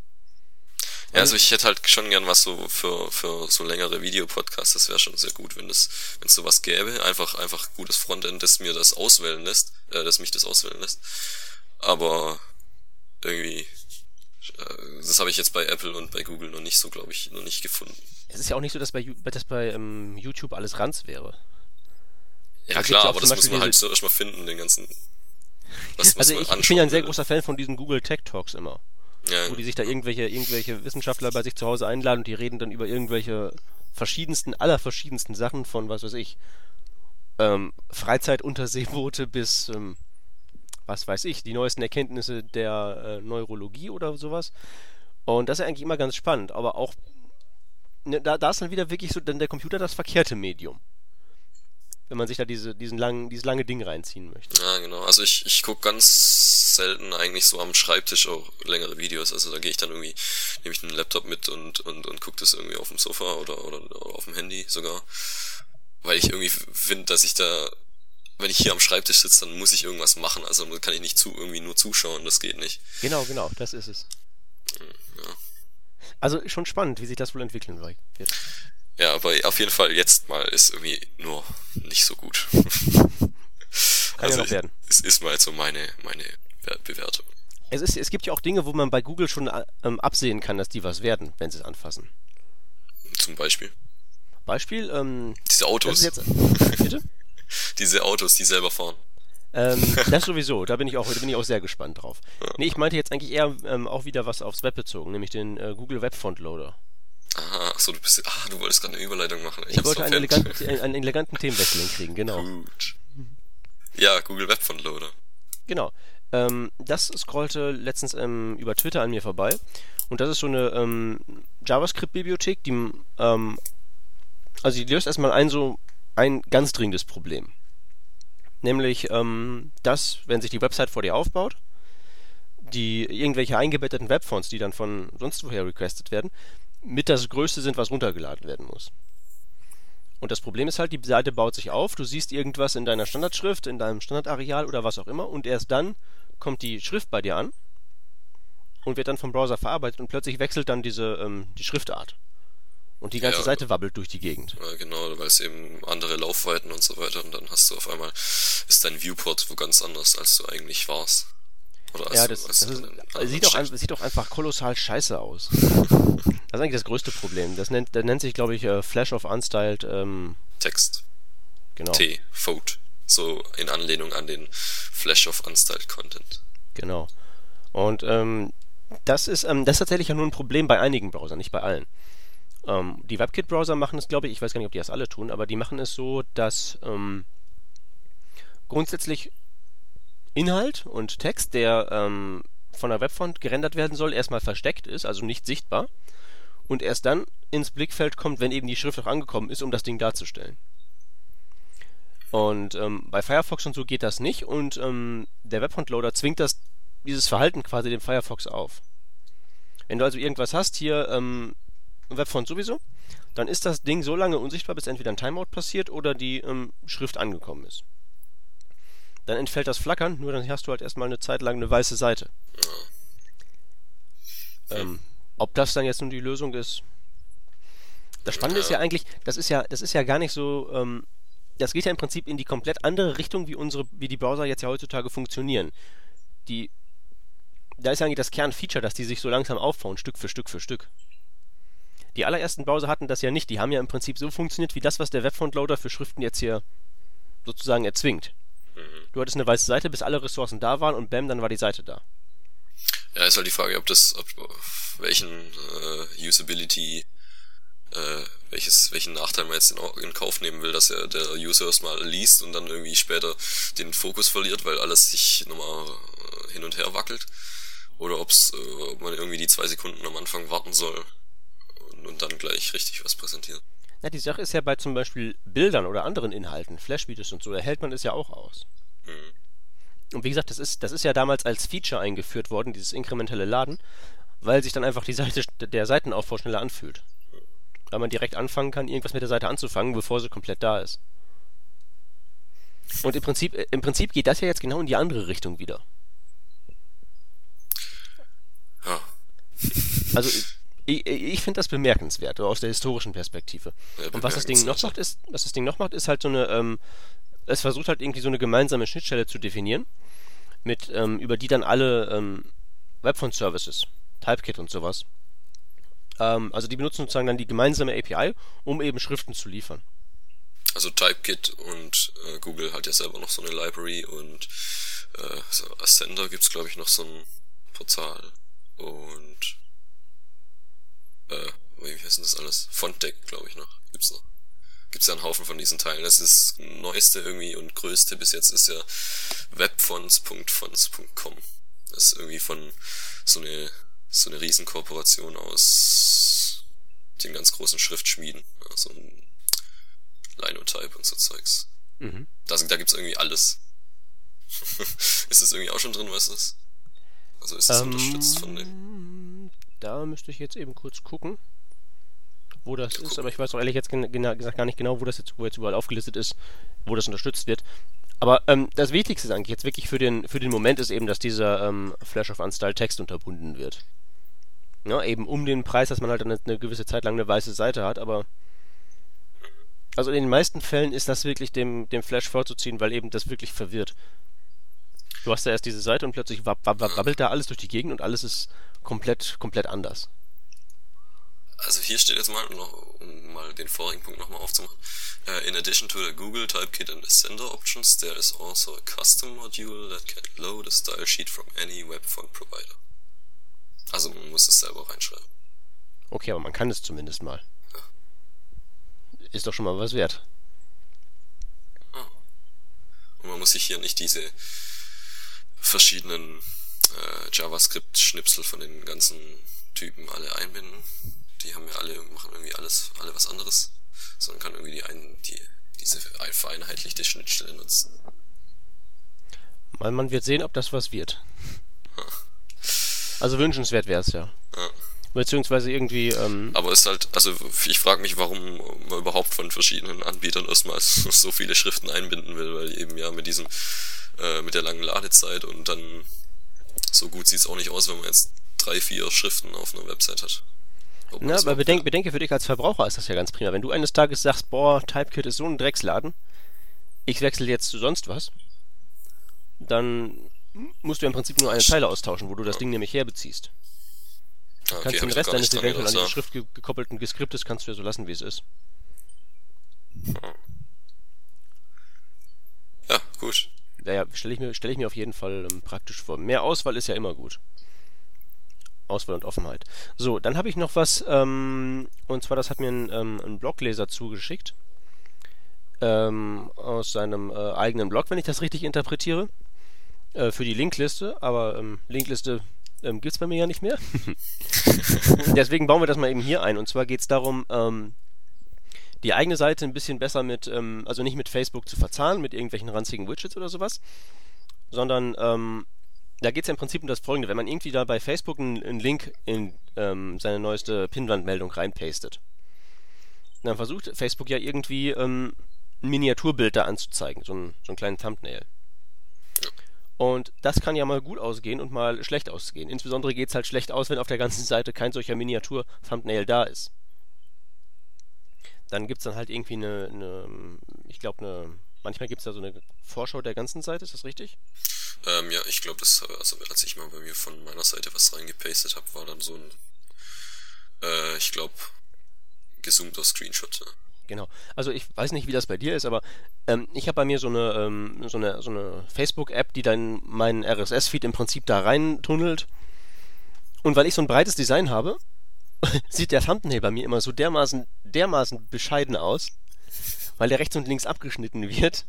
Ja, also ich hätte halt schon gern was so für, für so längere Videopodcasts, das wäre schon sehr gut, wenn es sowas gäbe. Einfach, einfach gutes Frontend, das mir das auswählen lässt, äh, das mich das auswählen lässt. Aber irgendwie das habe ich jetzt bei Apple und bei Google noch nicht so, glaube ich, noch nicht gefunden. Es ist ja auch nicht so, dass bei, dass bei ähm, YouTube alles Ranz wäre. Ja da klar, aber das muss man halt so erstmal finden, den ganzen. Das also ich, ich bin ja ein sehr großer Fan von diesen Google Tech Talks immer. Ja, wo die sich da irgendwelche, irgendwelche Wissenschaftler bei sich zu Hause einladen und die reden dann über irgendwelche verschiedensten, allerverschiedensten Sachen von, was weiß ich, ähm, Freizeitunterseeboote bis ähm, was weiß ich, die neuesten Erkenntnisse der äh, Neurologie oder sowas. Und das ist eigentlich immer ganz spannend, aber auch ne, da, da ist dann wieder wirklich so dann der Computer das verkehrte Medium. Wenn man sich da diese, diesen langen, dieses lange Ding reinziehen möchte. Ja, genau. Also ich, ich gucke ganz selten eigentlich so am Schreibtisch auch längere Videos. Also da gehe ich dann irgendwie, nehme ich einen Laptop mit und, und, und gucke das irgendwie auf dem Sofa oder, oder, oder auf dem Handy sogar. Weil ich irgendwie finde, dass ich da wenn ich hier am Schreibtisch sitze, dann muss ich irgendwas machen. Also kann ich nicht zu, irgendwie nur zuschauen, das geht nicht. Genau, genau, das ist es. Ja. Also schon spannend, wie sich das wohl entwickeln wird. Ja, aber auf jeden Fall jetzt mal ist irgendwie nur nicht so gut. Kann also ja noch werden. Es ist mal so meine, meine Bewertung. Es, ist, es gibt ja auch Dinge, wo man bei Google schon ähm, absehen kann, dass die was werden, wenn sie es anfassen. Zum Beispiel? Beispiel? Ähm, Diese Autos. Jetzt, bitte? Diese Autos, die selber fahren. Ähm, das sowieso, da bin ich auch, da bin ich auch sehr gespannt drauf. Ja. Nee, ich meinte jetzt eigentlich eher ähm, auch wieder was aufs Web bezogen, nämlich den äh, Google Web Font Loader. Aha, achso, du bist, ah, du wolltest gerade eine Überleitung machen. Ich, ich wollte einen eleganten, einen, einen eleganten Themenwechsel hinkriegen, genau. Gut. Ja, Google Web Font Loader. Genau. Ähm, das scrollte letztens ähm, über Twitter an mir vorbei. Und das ist so eine ähm, JavaScript-Bibliothek, die, ähm, also die löst erstmal ein so ein ganz dringendes Problem. Nämlich, ähm, dass, wenn sich die Website vor dir aufbaut, die irgendwelche eingebetteten Webfonts, die dann von sonst woher requested werden, mit das Größte sind, was runtergeladen werden muss. Und das Problem ist halt, die Seite baut sich auf, du siehst irgendwas in deiner Standardschrift, in deinem Standardareal oder was auch immer und erst dann kommt die Schrift bei dir an und wird dann vom Browser verarbeitet und plötzlich wechselt dann diese ähm, die Schriftart. Und die ganze ja, Seite wabbelt durch die Gegend. Ja, genau, weil es eben andere Laufweiten und so weiter und dann hast du auf einmal, ist dein Viewport wo ganz anders, als du eigentlich warst. Oder ja, das, das ist, sieht, auch, sieht auch einfach kolossal scheiße aus. das ist eigentlich das größte Problem. Das nennt, das nennt sich, glaube ich, uh, Flash of Unstyled ähm, Text. Genau. T, Vote. So in Anlehnung an den Flash of Unstyled Content. Genau. Und ähm, das ist ähm, das ist tatsächlich ja nur ein Problem bei einigen Browsern, nicht bei allen. Ähm, die WebKit-Browser machen es, glaube ich, ich weiß gar nicht, ob die das alle tun, aber die machen es so, dass ähm, grundsätzlich Inhalt und Text, der ähm, von der Webfont gerendert werden soll, erstmal versteckt ist, also nicht sichtbar, und erst dann ins Blickfeld kommt, wenn eben die Schrift auch angekommen ist, um das Ding darzustellen. Und ähm, bei Firefox und so geht das nicht und ähm, der Webfont-Loader zwingt das, dieses Verhalten quasi dem Firefox auf. Wenn du also irgendwas hast, hier ähm, Webfont sowieso, dann ist das Ding so lange unsichtbar, bis entweder ein Timeout passiert oder die ähm, Schrift angekommen ist dann entfällt das Flackern, nur dann hast du halt erstmal eine Zeit lang eine weiße Seite. Ähm, ob das dann jetzt nun die Lösung ist. Das Spannende ist ja eigentlich, das ist ja, das ist ja gar nicht so, ähm, das geht ja im Prinzip in die komplett andere Richtung, wie unsere, wie die Browser jetzt ja heutzutage funktionieren. Die, da ist ja eigentlich das Kernfeature, dass die sich so langsam aufbauen, Stück für Stück für Stück. Die allerersten Browser hatten das ja nicht, die haben ja im Prinzip so funktioniert, wie das, was der Webfont-Loader für Schriften jetzt hier sozusagen erzwingt. Mhm. Du hattest eine weiße Seite, bis alle Ressourcen da waren und bam, dann war die Seite da. Ja, ist halt die Frage, ob das, ob welchen äh, Usability, äh, welches, welchen Nachteil man jetzt in, in Kauf nehmen will, dass er der User erstmal liest und dann irgendwie später den Fokus verliert, weil alles sich nochmal äh, hin und her wackelt. Oder ob's, äh, ob man irgendwie die zwei Sekunden am Anfang warten soll und, und dann gleich richtig was präsentiert. Na, die Sache ist ja bei zum Beispiel Bildern oder anderen Inhalten, Flash-Videos und so, da hält man es ja auch aus. Mhm. Und wie gesagt, das ist, das ist ja damals als Feature eingeführt worden, dieses inkrementelle Laden, weil sich dann einfach die Seite, der Seitenaufbau schneller anfühlt. Weil man direkt anfangen kann, irgendwas mit der Seite anzufangen, bevor sie komplett da ist. Und im Prinzip, im Prinzip geht das ja jetzt genau in die andere Richtung wieder. Ja. Also ich, ich finde das bemerkenswert, aus der historischen Perspektive. Ja, und was das Ding noch macht, ist, was das Ding noch macht, ist halt so eine, ähm, es versucht halt irgendwie so eine gemeinsame Schnittstelle zu definieren, mit, ähm, über die dann alle ähm, Webfont-Services, Typekit und sowas, ähm, also die benutzen sozusagen dann die gemeinsame API, um eben Schriften zu liefern. Also Typekit und äh, Google hat ja selber noch so eine Library und äh, so Ascender gibt's glaube ich noch so ein Portal und äh, wie heißt denn das alles? Fontdeck, glaube ich noch. Gibt's noch. Gibt's ja einen Haufen von diesen Teilen. Das ist das neueste irgendwie und größte bis jetzt ist ja webfonts.fonts.com. Das ist irgendwie von so eine, so eine Riesenkooperation aus den ganz großen Schriftschmieden. So ein Linotype und so Zeugs. Mhm. Da, da gibt's irgendwie alles. ist das irgendwie auch schon drin, du das? Also ist das um, unterstützt von dem? Da müsste ich jetzt eben kurz gucken, wo das ist, aber ich weiß auch ehrlich jetzt gesagt gar nicht genau, wo das jetzt, wo jetzt überall aufgelistet ist, wo das unterstützt wird. Aber ähm, das Wichtigste eigentlich jetzt wirklich für den, für den Moment ist eben, dass dieser ähm, Flash of Unstyle Text unterbunden wird. Ja, eben um den Preis, dass man halt eine, eine gewisse Zeit lang eine weiße Seite hat, aber also in den meisten Fällen ist das wirklich dem, dem Flash vorzuziehen, weil eben das wirklich verwirrt. Du hast da erst diese Seite und plötzlich wabbelt da alles durch die Gegend und alles ist komplett, komplett anders. Also hier steht jetzt mal, noch, um mal den vorigen Punkt nochmal aufzumachen. Uh, in addition to the Google Typekit and Ascender options, there is also a custom module that can load a style sheet from any web font provider. Also man muss es selber reinschreiben. Okay, aber man kann es zumindest mal. Ja. Ist doch schon mal was wert. Ah. Und man muss sich hier nicht diese verschiedenen äh, JavaScript-Schnipsel von den ganzen Typen alle einbinden. Die haben ja alle, machen irgendwie alles, alle was anderes. Sondern kann irgendwie die einen, die, diese vereinheitlichte Schnittstelle nutzen. Mal, man wird sehen, ob das was wird. Also wünschenswert wäre es ja. Ja. Beziehungsweise irgendwie, ähm, Aber ist halt, also ich frage mich, warum man überhaupt von verschiedenen Anbietern erstmal so viele Schriften einbinden will, weil eben ja mit diesem, äh, mit der langen Ladezeit und dann so gut sieht's auch nicht aus, wenn man jetzt drei, vier Schriften auf einer Website hat. Ob na, aber bedenke, bedenke für dich als Verbraucher ist das ja ganz prima. Wenn du eines Tages sagst, boah, Typekit ist so ein Drecksladen, ich wechsle jetzt zu sonst was, dann musst du im Prinzip nur eine Zeile austauschen, wo du das Ding nämlich herbeziehst. Ah, okay, kannst den Rest deines eventuell an die ja. Schrift ge gekoppelten Geskriptes kannst du ja so lassen, wie es ist. Ja, gut. Ja, ja, stelle ich, mir- stell ich mir auf jeden Fall ähm, praktisch vor. Mehr Auswahl ist ja immer gut. Auswahl und Offenheit. So, dann habe ich noch was, ähm, und zwar, das hat mir ein, ähm, ein Blogleser zugeschickt. Ähm, aus seinem äh, eigenen Blog, wenn ich das richtig interpretiere. Äh, für die Linkliste, aber ähm, Linkliste ähm, gibt es bei mir ja nicht mehr. Deswegen bauen wir das mal eben hier ein. Und zwar geht es darum, ähm, die eigene Seite ein bisschen besser mit, ähm, also nicht mit Facebook zu verzahnen, mit irgendwelchen ranzigen Widgets oder sowas, sondern ähm, da geht es ja im Prinzip um das folgende, wenn man irgendwie da bei Facebook einen, einen Link in ähm, seine neueste Pinwandmeldung reinpastet, dann versucht Facebook ja irgendwie ähm, ein Miniaturbild da anzuzeigen, so, ein, so einen kleinen Thumbnail. Und das kann ja mal gut ausgehen und mal schlecht ausgehen. Insbesondere geht es halt schlecht aus, wenn auf der ganzen Seite kein solcher Miniatur-Thumbnail da ist dann gibt es dann halt irgendwie eine, eine ich glaube, eine, manchmal gibt es da so eine Vorschau der ganzen Seite, ist das richtig? Ähm, ja, ich glaube, das, also als ich mal bei mir von meiner Seite was reingepastet habe, war dann so ein, äh, ich glaube, gezoomter Screenshot. Ja. Genau. Also ich weiß nicht, wie das bei dir ist, aber ähm, ich habe bei mir so eine, ähm, so eine, so eine Facebook-App, die dann meinen RSS-Feed im Prinzip da rein tunnelt. Und weil ich so ein breites Design habe, sieht der Thumbnail bei mir immer so dermaßen, dermaßen bescheiden aus, weil der rechts und links abgeschnitten wird.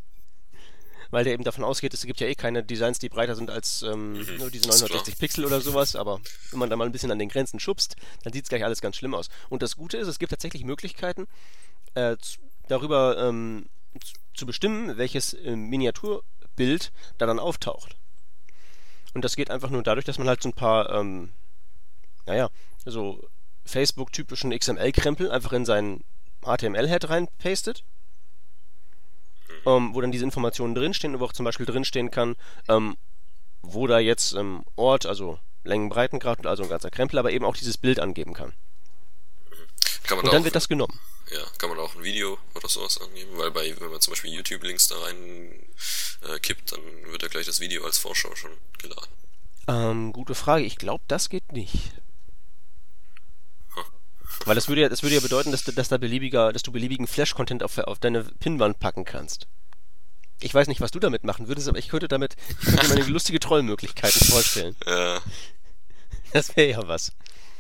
Weil der eben davon ausgeht, es gibt ja eh keine Designs, die breiter sind als ähm, nur diese ist klar. 960 Pixel oder sowas, aber wenn man da mal ein bisschen an den Grenzen schubst, dann sieht es gleich alles ganz schlimm aus. Und das Gute ist, es gibt tatsächlich Möglichkeiten, äh, darüber ähm, zu, zu bestimmen, welches äh, Miniaturbild da dann auftaucht. Und das geht einfach nur dadurch, dass man halt so ein paar, ähm, naja, so Facebook-typischen XML-Krempel einfach in seinen HTML-Head reinpastet, ähm, wo dann diese Informationen drinstehen und wo auch zum Beispiel drinstehen kann, ähm, wo da jetzt ähm, Ort, also Längen, Breitengrad, also ein ganzer Krempel, aber eben auch dieses Bild angeben kann. Kann man Und da dann wird das genommen. ja, kann man auch ein Video oder sowas angeben, weil bei, wenn man zum Beispiel YouTube-Links da rein äh, kippt, dann wird ja gleich das Video als Vorschau schon geladen. Ähm, gute Frage. Ich glaube, das geht nicht. Weil das würde ja, das würde ja bedeuten, dass, du- dass da beliebiger, dass du beliebigen Flash-Content auf, auf deine Pinnwand packen kannst. Ich weiß nicht, was du damit machen würdest, aber ich könnte damit, ich könnte mir eine lustige Trollmöglichkeiten vorstellen. Ja, Das wäre ja was.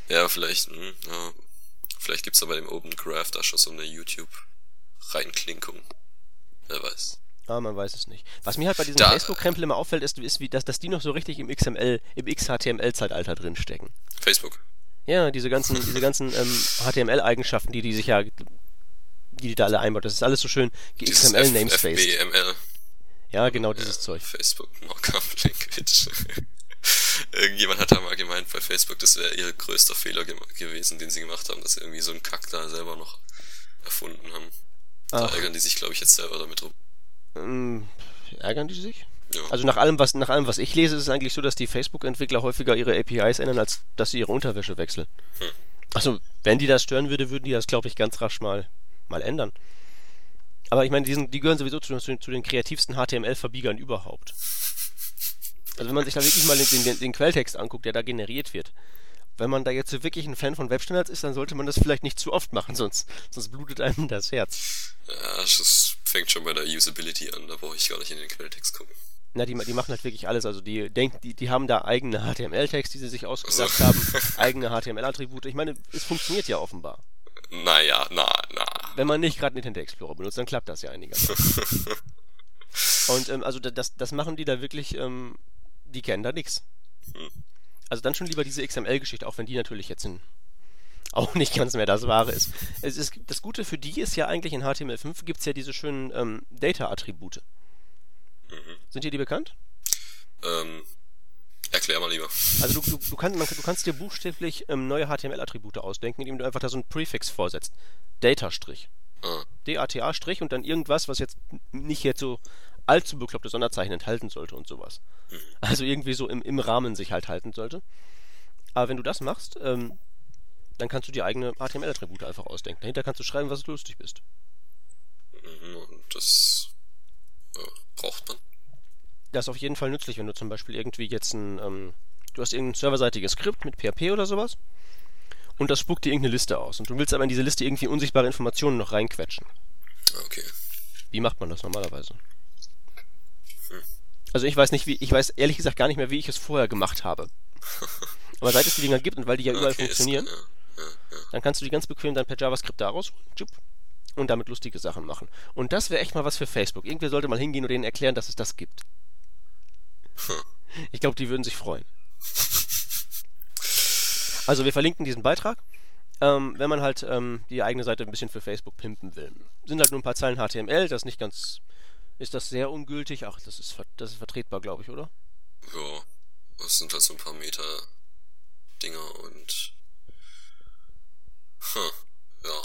ja, vielleicht, hm, ja, vielleicht gibt's da bei dem Open Graph da schon so eine YouTube-Reinklinkung. Wer weiß. Ah, man weiß es nicht. Was mir halt bei diesen Da- Facebook-Krempel immer auffällt, ist, ist wie, dass, dass die noch so richtig im XML, im XHTML-Zeitalter drinstecken. Facebook. Ja, diese ganzen, diese ganzen ähm, HTML-Eigenschaften, die die sich ja, die die da alle einbaut. Das ist alles so schön XML-Namespace. FBML. Ja, genau dieses Zeug. Facebook Markup Language. Irgendjemand hat da mal gemeint bei Facebook, das wäre ihr größter Fehler ge gewesen, den sie gemacht haben, dass sie irgendwie so einen Kack da selber noch erfunden haben. Da Ach. ärgern die sich, glaube ich, jetzt selber damit rum. Ähm, ärgern die sich? Ja. Also nach allem, was nach allem, was ich lese, ist es eigentlich so, dass die Facebook-Entwickler häufiger ihre APIs ändern, als dass sie ihre Unterwäsche wechseln. Hm. Also, wenn die das stören würde, würden die das, glaube ich, ganz rasch mal, mal ändern. Aber ich meine, die, gehören sowieso zu, zu, zu den kreativsten HTML-Verbiegern überhaupt. Also wenn man sich da wirklich mal den, den, den Quelltext anguckt, der da generiert wird. Wenn man da jetzt so wirklich ein Fan von Webstandards ist, dann sollte man das vielleicht nicht zu oft machen, sonst, sonst blutet einem das Herz. Ja, das fängt schon bei der Usability an, da brauche ich gar nicht in den Quelltext gucken. Na, die, die machen halt wirklich alles. Also die denken, die, die haben da eigene HTML-Tags, die sie sich ausgedacht So. haben, eigene HTML-Attribute. Ich meine, es funktioniert ja offenbar. Naja, na, na. Wenn man nicht gerade Internet Explorer benutzt, dann klappt das ja einigermaßen. Und ähm, also da- das, das machen die da wirklich, ähm, die kennen da nichts. Hm. Also dann schon lieber diese XML-Geschichte, auch wenn die natürlich jetzt in, auch nicht ganz mehr das Wahre ist. Es ist. Das Gute für die ist ja eigentlich in HTML5 gibt es ja diese schönen ähm, Data-Attribute. Mhm. Sind dir die bekannt? Ähm, Erklär mal lieber. Also du, du, du, kannst, man, du kannst dir buchstäblich ähm, neue HTML-Attribute ausdenken, indem du einfach da so einen Prefix vorsetzt. Data-Strich. Ah, DATA-Strich und dann irgendwas, was jetzt nicht jetzt so allzu bekloppte Sonderzeichen enthalten sollte und sowas. Also irgendwie so im, im Rahmen sich halt halten sollte. Aber wenn du das machst, ähm, dann kannst du dir eigene HTML-Attribute einfach ausdenken. Dahinter kannst du schreiben, was du lustig bist. mhm, und das äh, braucht man. Das ist auf jeden Fall nützlich, wenn du zum Beispiel irgendwie jetzt ein, ähm, du hast irgendein serverseitiges Skript mit PHP oder sowas und das spuckt dir irgendeine Liste aus und du willst aber in diese Liste irgendwie unsichtbare Informationen noch reinquetschen. Okay. Wie macht man das normalerweise? Also ich weiß nicht, wie, ich weiß ehrlich gesagt gar nicht mehr, wie ich es vorher gemacht habe. Aber seit es die Dinger gibt und weil die ja überall okay, ist- funktionieren, ja, ja, ja. dann kannst du die ganz bequem dann per JavaScript daraus und damit lustige Sachen machen. Und das wäre echt mal was für Facebook. Irgendwer sollte mal hingehen und denen erklären, dass es das gibt. Ich glaube, die würden sich freuen. Also wir verlinken diesen Beitrag, ähm, wenn man halt ähm, die eigene Seite ein bisschen für Facebook pimpen will. Sind halt nur ein paar Zeilen HTML, das ist nicht ganz... Ist das sehr ungültig? Ach, das ist, das ist vertretbar, glaube ich, oder? Ja, das sind halt so ein paar Meter Dinger und hm, ja.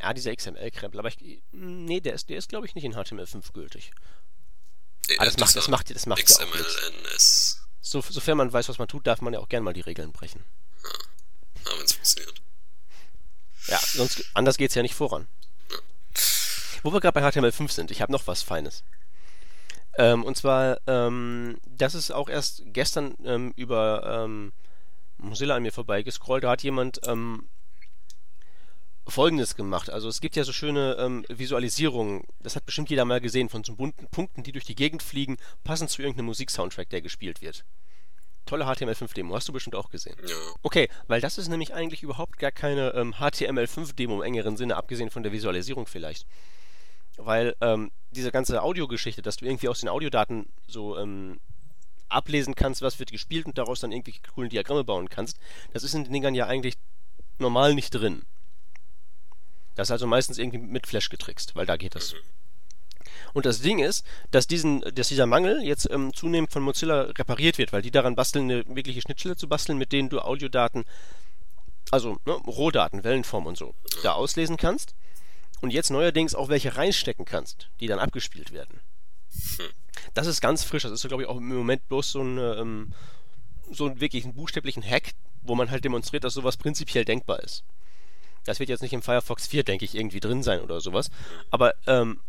Ja, dieser XML-Krempel, aber ich... Nee, der ist, der ist glaube ich, nicht in HTML5 gültig. Ah, das macht- das macht- das macht ja auch nichts. So, sofern man weiß, was man tut, darf man ja auch gern mal die Regeln brechen. Ja, wenn's funktioniert. Ja, sonst anders geht's ja nicht voran. Wo wir gerade bei HTML5 sind, ich habe noch was Feines. Ähm, und zwar, ähm, das ist auch erst gestern ähm, über ähm, Mozilla an mir vorbeigescrollt. Da hat jemand ähm, Folgendes gemacht. Also es gibt ja so schöne ähm, Visualisierungen, das hat bestimmt jeder mal gesehen, von so bunten Punkten, die durch die Gegend fliegen, passend zu irgendeinem Musiksoundtrack, der gespielt wird. Tolle HTML5-Demo, hast du bestimmt auch gesehen. Okay, weil das ist nämlich eigentlich überhaupt gar keine ähm, HTML5-Demo im engeren Sinne, abgesehen von der Visualisierung vielleicht. Weil ähm, diese ganze Audiogeschichte, dass du irgendwie aus den Audiodaten so ähm, ablesen kannst, was wird gespielt und daraus dann irgendwie coolen Diagramme bauen kannst, das ist in den Dingern ja eigentlich normal nicht drin. Das ist also meistens irgendwie mit Flash getrickst, weil da geht das. Und das Ding ist, dass, diesen, dass dieser Mangel jetzt ähm, zunehmend von Mozilla repariert wird, weil die daran basteln, eine wirkliche Schnittstelle zu basteln, mit denen du Audiodaten, also ne, Rohdaten, Wellenform und so, da auslesen kannst. Und jetzt neuerdings auch welche reinstecken kannst, die dann abgespielt werden. Das ist ganz frisch. Das ist, glaube ich, auch im Moment bloß so ein, ähm, so ein wirklich einen buchstäblichen Hack, wo man halt demonstriert, dass sowas prinzipiell denkbar ist. Das wird jetzt nicht im Firefox 4, denke ich, irgendwie drin sein oder sowas. Aber ähm,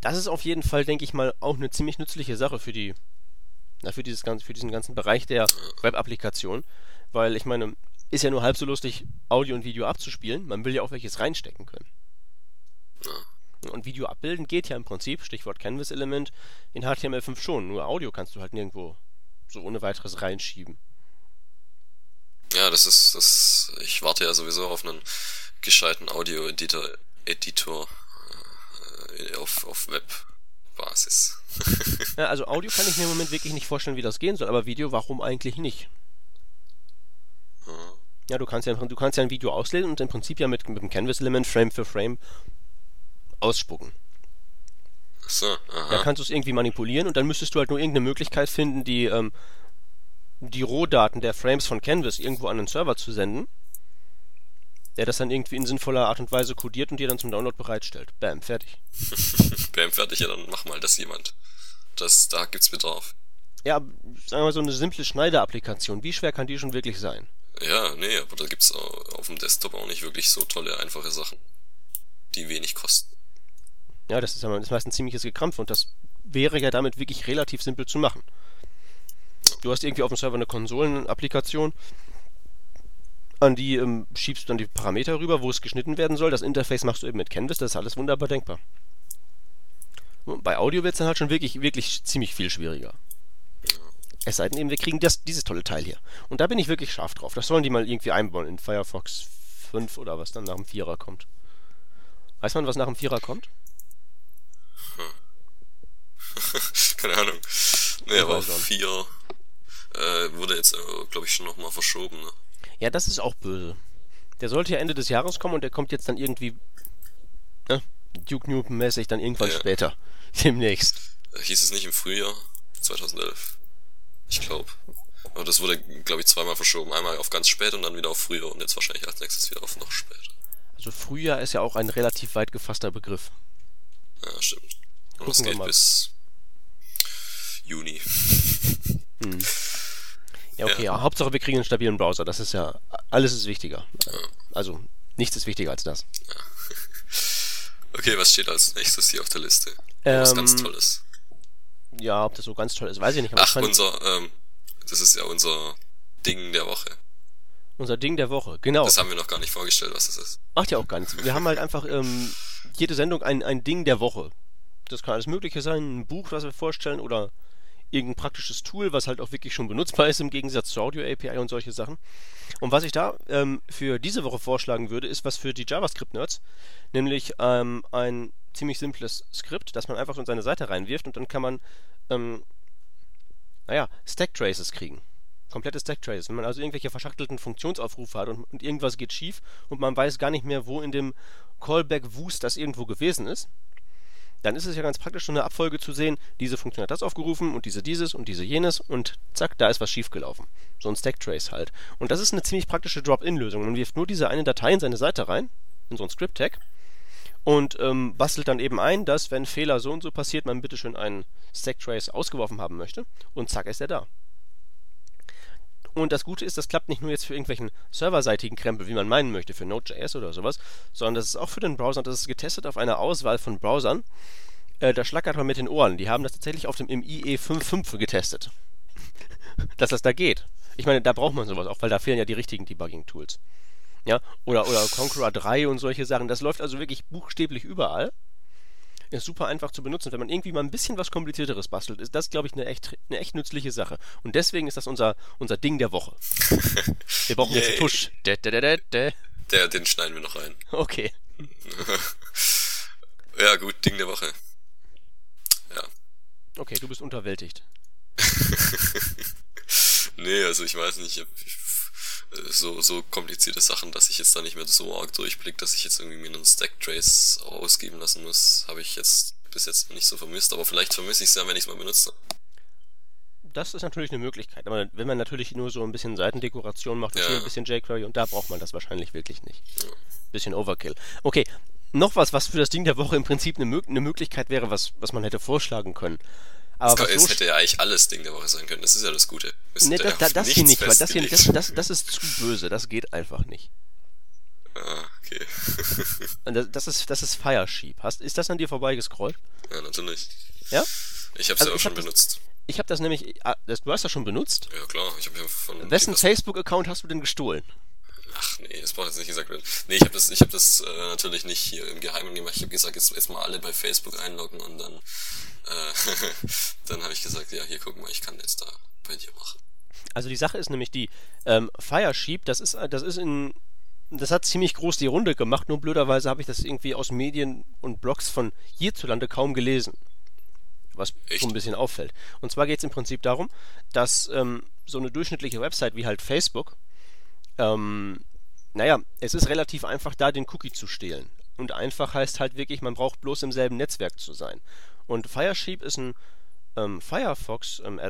das ist auf jeden Fall, denke ich mal, auch eine ziemlich nützliche Sache für die, na, für dieses ganze, für diesen ganzen Bereich der Web-Applikation. Weil ich meine, ist ja nur halb so lustig, Audio und Video abzuspielen. Man will ja auch welches reinstecken können. Und Video abbilden geht ja im Prinzip, Stichwort Canvas-Element, in HTML5 schon. Nur Audio kannst du halt nirgendwo so ohne weiteres reinschieben. Ja, das ist, das, ich warte ja sowieso auf einen gescheiten Audio-Editor, Editor, äh, auf, auf Web-Basis. Ja, also Audio kann ich mir im Moment wirklich nicht vorstellen, wie das gehen soll, aber Video, warum eigentlich nicht? Ja, du kannst ja, du kannst ja ein Video auslesen und im Prinzip ja mit, mit dem Canvas-Element Frame für Frame ausspucken. so, aha. Da kannst du es irgendwie manipulieren und dann müsstest du halt nur irgendeine Möglichkeit finden, die, ähm, die Rohdaten der Frames von Canvas irgendwo an den Server zu senden, der das dann irgendwie in sinnvoller Art und Weise codiert und dir dann zum Download bereitstellt. Bam, fertig. Bam, fertig, ja, dann mach mal das jemand. Das, da gibt's Bedarf. Ja, sagen wir mal so eine simple Schneider-Applikation. Wie schwer kann die schon wirklich sein? Ja, nee, aber da gibt's auf dem Desktop auch nicht wirklich so tolle, einfache Sachen, die wenig kosten. Ja, das ist, ja- das ist meist ein ziemliches Gekrampf und das wäre ja damit wirklich relativ simpel zu machen. Du hast irgendwie auf dem Server eine Konsolen-Applikation, an die ähm, schiebst du dann die Parameter rüber, wo es geschnitten werden soll. Das Interface machst du eben mit Canvas, das ist alles wunderbar denkbar. Und bei Audio wird es dann halt schon wirklich, wirklich ziemlich viel schwieriger. Es sei denn eben, wir kriegen das, dieses tolle Teil hier. Und da bin ich wirklich scharf drauf. Das sollen die mal irgendwie einbauen in Firefox 5 oder was dann nach dem Vierer kommt. Weiß man, was nach dem Vierer kommt? Keine Ahnung. Nee, aber weiß auch nicht. vier äh, wurde jetzt, äh, glaube ich, schon nochmal verschoben, ne? Ja, das ist auch böse. Der sollte ja Ende des Jahres kommen und der kommt jetzt dann irgendwie ne, Duke Nukem-mäßig dann irgendwann Ja. später. Demnächst. Äh, Hieß es nicht im Frühjahr 2011? Ich glaube. Aber das wurde, glaube ich, zweimal verschoben. Einmal auf ganz spät und dann wieder auf früher und jetzt wahrscheinlich als nächstes wieder auf noch später. Also Frühjahr ist ja auch ein relativ weit gefasster Begriff. Ja, stimmt. Und es geht bis Juni. Hm. Ja, okay, ja. Hauptsache wir kriegen einen stabilen Browser. Das ist ja, alles ist wichtiger. Also, nichts ist wichtiger als das. Okay, was steht als nächstes hier auf der Liste? Ähm, was ganz Tolles. Ja, ob das so ganz toll ist, weiß ich nicht. Ach, unser, ähm, das ist ja unser Ding der Woche. Unser Ding der Woche, genau. Das haben wir noch gar nicht vorgestellt, was das ist. Macht ja auch gar nichts. Wir haben halt einfach ähm, jede Sendung ein, ein Ding der Woche. Das kann alles Mögliche sein, ein Buch, was wir vorstellen oder irgendein praktisches Tool, was halt auch wirklich schon benutzbar ist im Gegensatz zur Audio-API und solche Sachen. Und was ich da ähm, für diese Woche vorschlagen würde, ist was für die JavaScript-Nerds, nämlich ähm, ein ziemlich simples Skript, das man einfach in seine Seite reinwirft und dann kann man, ähm, naja, Stack-Traces kriegen. Komplette Stack-Traces. Wenn man also irgendwelche verschachtelten Funktionsaufrufe hat und, und irgendwas geht schief und man weiß gar nicht mehr, wo in dem Callback-Wust das irgendwo gewesen ist, dann ist es ja ganz praktisch, so eine Abfolge zu sehen, diese Funktion hat das aufgerufen und diese dieses und diese jenes und zack, da ist was schiefgelaufen. So ein Stacktrace halt. Und das ist eine ziemlich praktische Drop-in-Lösung. Man wirft nur diese eine Datei in seine Seite rein, in so ein Script-Tag und ähm, bastelt dann eben ein, dass, wenn Fehler so und so passiert, man bitteschön einen Stacktrace ausgeworfen haben möchte und zack ist er da. Und das Gute ist, das klappt nicht nur jetzt für irgendwelchen serverseitigen Krempel, wie man meinen möchte, für Node.js oder sowas, sondern das ist auch für den Browser und das ist getestet auf einer Auswahl von Browsern. Äh, da schlackert man mit den Ohren. Die haben das tatsächlich auf dem IE 5.5 getestet. Dass das da geht. Ich meine, da braucht man sowas auch, weil da fehlen ja die richtigen Debugging-Tools. Ja, oder, oder Conqueror 3 und solche Sachen. Das läuft also wirklich buchstäblich überall ist super einfach zu benutzen. Wenn man irgendwie mal ein bisschen was komplizierteres bastelt, ist das, glaube ich, eine echt, eine echt nützliche Sache. Und deswegen ist das unser, unser Ding der Woche. Wir brauchen jetzt einen Tusch. De, de, de. Der, den schneiden wir noch rein. Okay. ja, gut, Ding der Woche. Ja. Okay, du bist unterwältigt. nee, also ich weiß nicht, ich so, so komplizierte Sachen, dass ich jetzt da nicht mehr so arg durchblick, dass ich jetzt irgendwie mir einen Stack-Trace ausgeben lassen muss, habe ich jetzt bis jetzt nicht so vermisst, aber vielleicht vermisse ich es ja, wenn ich es mal benutze. Das ist natürlich eine Möglichkeit, aber wenn man natürlich nur so ein bisschen Seitendekoration macht und ja. ein bisschen jQuery und da braucht man das wahrscheinlich wirklich nicht. Ja. Bisschen Overkill. Okay, noch was, was für das Ding der Woche im Prinzip eine, eine Möglichkeit wäre, was, was man hätte vorschlagen können. Aber es, hätte ja eigentlich alles Ding der Woche sein können. Das ist ja das Gute. Nee, das, da, das hier nicht, weil das hier, das, das, das ist zu böse. Das geht einfach nicht. Ah, okay. das, das ist, das ist Firesheep. Hast, ist das an dir vorbeigescrollt? Ja, natürlich. Ja? Ich hab's also ja auch schon benutzt. ich habe das nämlich, ah, das, du hast das schon benutzt? Ja, klar. Ich hab ja von Wessen Facebook-Account hast du denn gestohlen? Ach nee, das braucht jetzt nicht gesagt werden. Nee, ich habe das, ich hab das äh, natürlich nicht hier im Geheimen gemacht. Ich habe gesagt, jetzt, jetzt mal alle bei Facebook einloggen und dann äh, dann habe ich gesagt, ja, hier guck mal, ich kann jetzt da bei dir machen. Also die Sache ist nämlich die, ähm, Firesheep, das ist, das ist in, das hat ziemlich groß die Runde gemacht, nur blöderweise habe ich das irgendwie aus Medien und Blogs von hierzulande kaum gelesen. Was Echt? so ein bisschen auffällt. Und zwar geht es im Prinzip darum, dass ähm, so eine durchschnittliche Website wie halt Facebook, ähm, naja, es ist relativ einfach, da den Cookie zu stehlen. Und einfach heißt halt wirklich, man braucht bloß im selben Netzwerk zu sein. Und Firesheep ist ein ähm, Firefox ähm.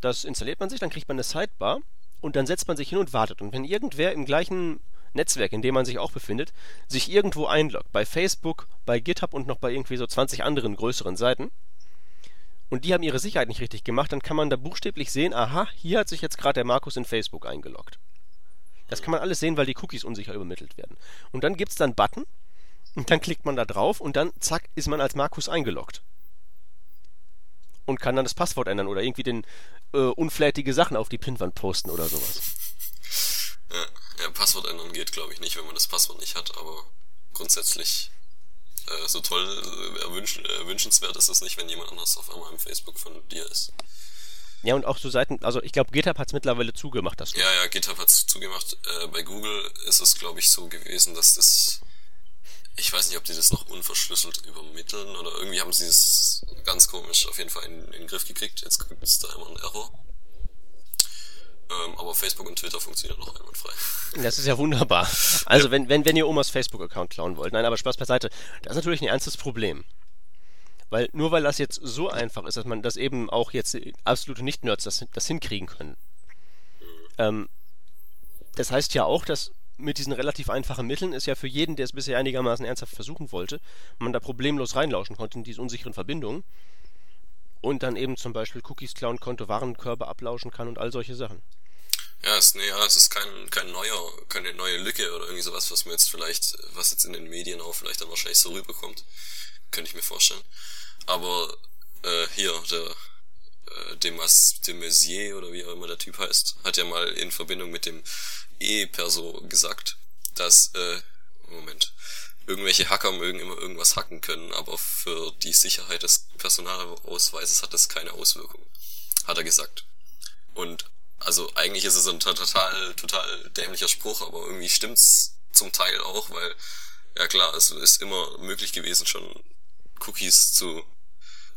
Das installiert man sich, dann kriegt man eine Sidebar und dann setzt man sich hin und wartet. Und wenn irgendwer im gleichen Netzwerk, in dem man sich auch befindet, sich irgendwo einloggt, bei Facebook, bei GitHub und noch bei irgendwie so 20 anderen größeren Seiten, und die haben ihre Sicherheit nicht richtig gemacht, dann kann man da buchstäblich sehen, aha, hier hat sich jetzt gerade der Markus in Facebook eingeloggt. Das kann man alles sehen, weil die Cookies unsicher übermittelt werden. Und dann gibt es dann Button, und dann klickt man da drauf und dann, zack, ist man als Markus eingeloggt. Und kann dann das Passwort ändern oder irgendwie den äh, unflätige Sachen auf die Pinwand posten oder sowas. Ja, ja Passwort ändern geht, glaube ich, nicht, wenn man das Passwort nicht hat, aber grundsätzlich äh, so toll äh, erwünsch, äh, wünschenswert ist es nicht, wenn jemand anders auf einmal im Facebook von dir ist. Ja, und auch so Seiten, also ich glaube, GitHub hat es mittlerweile zugemacht, das. Ja, ja, GitHub hat es zugemacht. Äh, bei Google ist es, glaube ich, so gewesen, dass das ich weiß nicht, ob die das noch unverschlüsselt übermitteln oder irgendwie haben sie es ganz komisch auf jeden Fall in, in den Griff gekriegt. Jetzt gibt es da immer einen Error. Ähm, aber Facebook und Twitter funktionieren noch einwandfrei. Das ist ja wunderbar. Also, ja. wenn, wenn, wenn ihr Omas Facebook-Account klauen wollt. Nein, aber Spaß beiseite. Das ist natürlich ein ernstes Problem. Weil nur weil das jetzt so einfach ist, dass man das eben auch jetzt absolute Nicht-Nerds das, das hinkriegen können. Ähm, das heißt ja auch, dass mit diesen relativ einfachen Mitteln ist ja für jeden, der es bisher einigermaßen ernsthaft versuchen wollte, man da problemlos reinlauschen konnte in diese unsicheren Verbindungen und dann eben zum Beispiel Cookies klauen konnte, Warenkörbe ablauschen kann und all solche Sachen. Ja, es, nee, ja, es ist kein, kein neuer, keine neue Lücke oder irgendwie sowas, was man jetzt vielleicht, was jetzt in den Medien auch vielleicht dann wahrscheinlich so rüberkommt. Könnte ich mir vorstellen. Aber äh, hier, der äh, Demas, de Maizière oder wie auch immer der Typ heißt, hat ja mal in Verbindung mit dem E-Perso gesagt, dass, äh, Moment, irgendwelche Hacker mögen immer irgendwas hacken können, aber für die Sicherheit des Personalausweises hat das keine Auswirkung. Hat er gesagt. Und also eigentlich ist es ein total, total dämlicher Spruch, aber irgendwie stimmt's zum Teil auch, weil, ja klar, es ist immer möglich gewesen, schon Cookies zu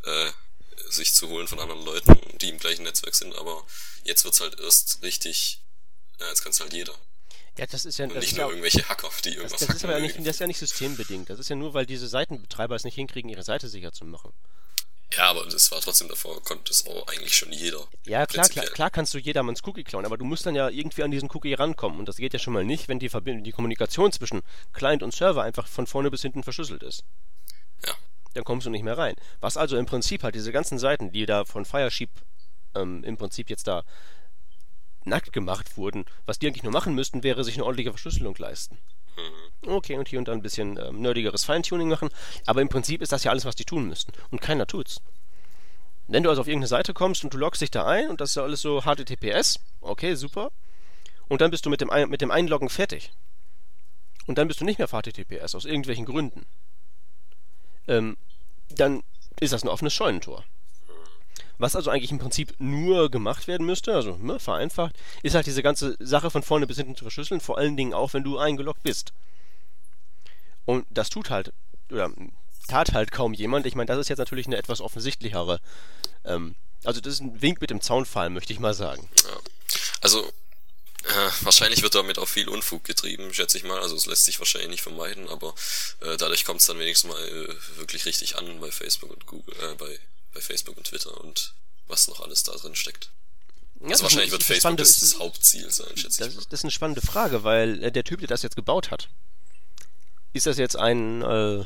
äh, sich zu holen von anderen Leuten, die im gleichen Netzwerk sind, aber jetzt wird's halt erst richtig, ja, jetzt kann's halt jeder. Ja, das ist ja Und das nicht ist nur ja, irgendwelche Hacker, die irgendwas das, das ist hacken aber ja nicht, das ist ja nicht systembedingt. Das ist ja nur, weil diese Seitenbetreiber es nicht hinkriegen, ihre Seite sicher zu machen. Ja, aber das war trotzdem davor, konnte es auch eigentlich schon jeder. Ja, klar, klar, klar kannst du jedermanns Cookie klauen, aber du musst dann ja irgendwie an diesen Cookie rankommen. Und das geht ja schon mal nicht, wenn die, Verbind die Kommunikation zwischen Client und Server einfach von vorne bis hinten verschlüsselt ist. Dann kommst du nicht mehr rein. Was also im Prinzip halt diese ganzen Seiten, die da von Firesheep ähm, im Prinzip jetzt da nackt gemacht wurden, was die eigentlich nur machen müssten, wäre sich eine ordentliche Verschlüsselung leisten. Mhm. Okay, und hier und da ein bisschen ähm, nerdigeres Feintuning machen, aber im Prinzip ist das ja alles, was die tun müssten. Und keiner tut's. Wenn du also auf irgendeine Seite kommst und du loggst dich da ein und das ist ja alles so HTTPS, okay, super. Und dann bist du mit dem, mit dem Einloggen fertig. Und dann bist du nicht mehr auf HTTPS, aus irgendwelchen Gründen. Ähm, dann ist das ein offenes Scheunentor. Was also eigentlich im Prinzip nur gemacht werden müsste, also ne, vereinfacht, ist halt diese ganze Sache von vorne bis hinten zu verschlüsseln, vor allen Dingen auch, wenn du eingeloggt bist. Und das tut halt, oder tat halt kaum jemand. Ich meine, das ist jetzt natürlich eine etwas offensichtlichere. Ähm, also das ist ein Wink mit dem Zaunfall, möchte ich mal sagen. Ja. Also, äh, wahrscheinlich wird damit auch viel Unfug getrieben, schätze ich mal. Also es lässt sich wahrscheinlich nicht vermeiden, aber äh, dadurch kommt es dann wenigstens mal äh, wirklich richtig an bei Facebook und Google, äh, bei, bei Facebook und Twitter und was noch alles da drin steckt. Ja, Also wahrscheinlich wird Facebook spannende- das, das Hauptziel sein, schätze Das ich mal. ist, das ist eine spannende Frage, weil äh, der Typ, der das jetzt gebaut hat, ist das jetzt ein, äh,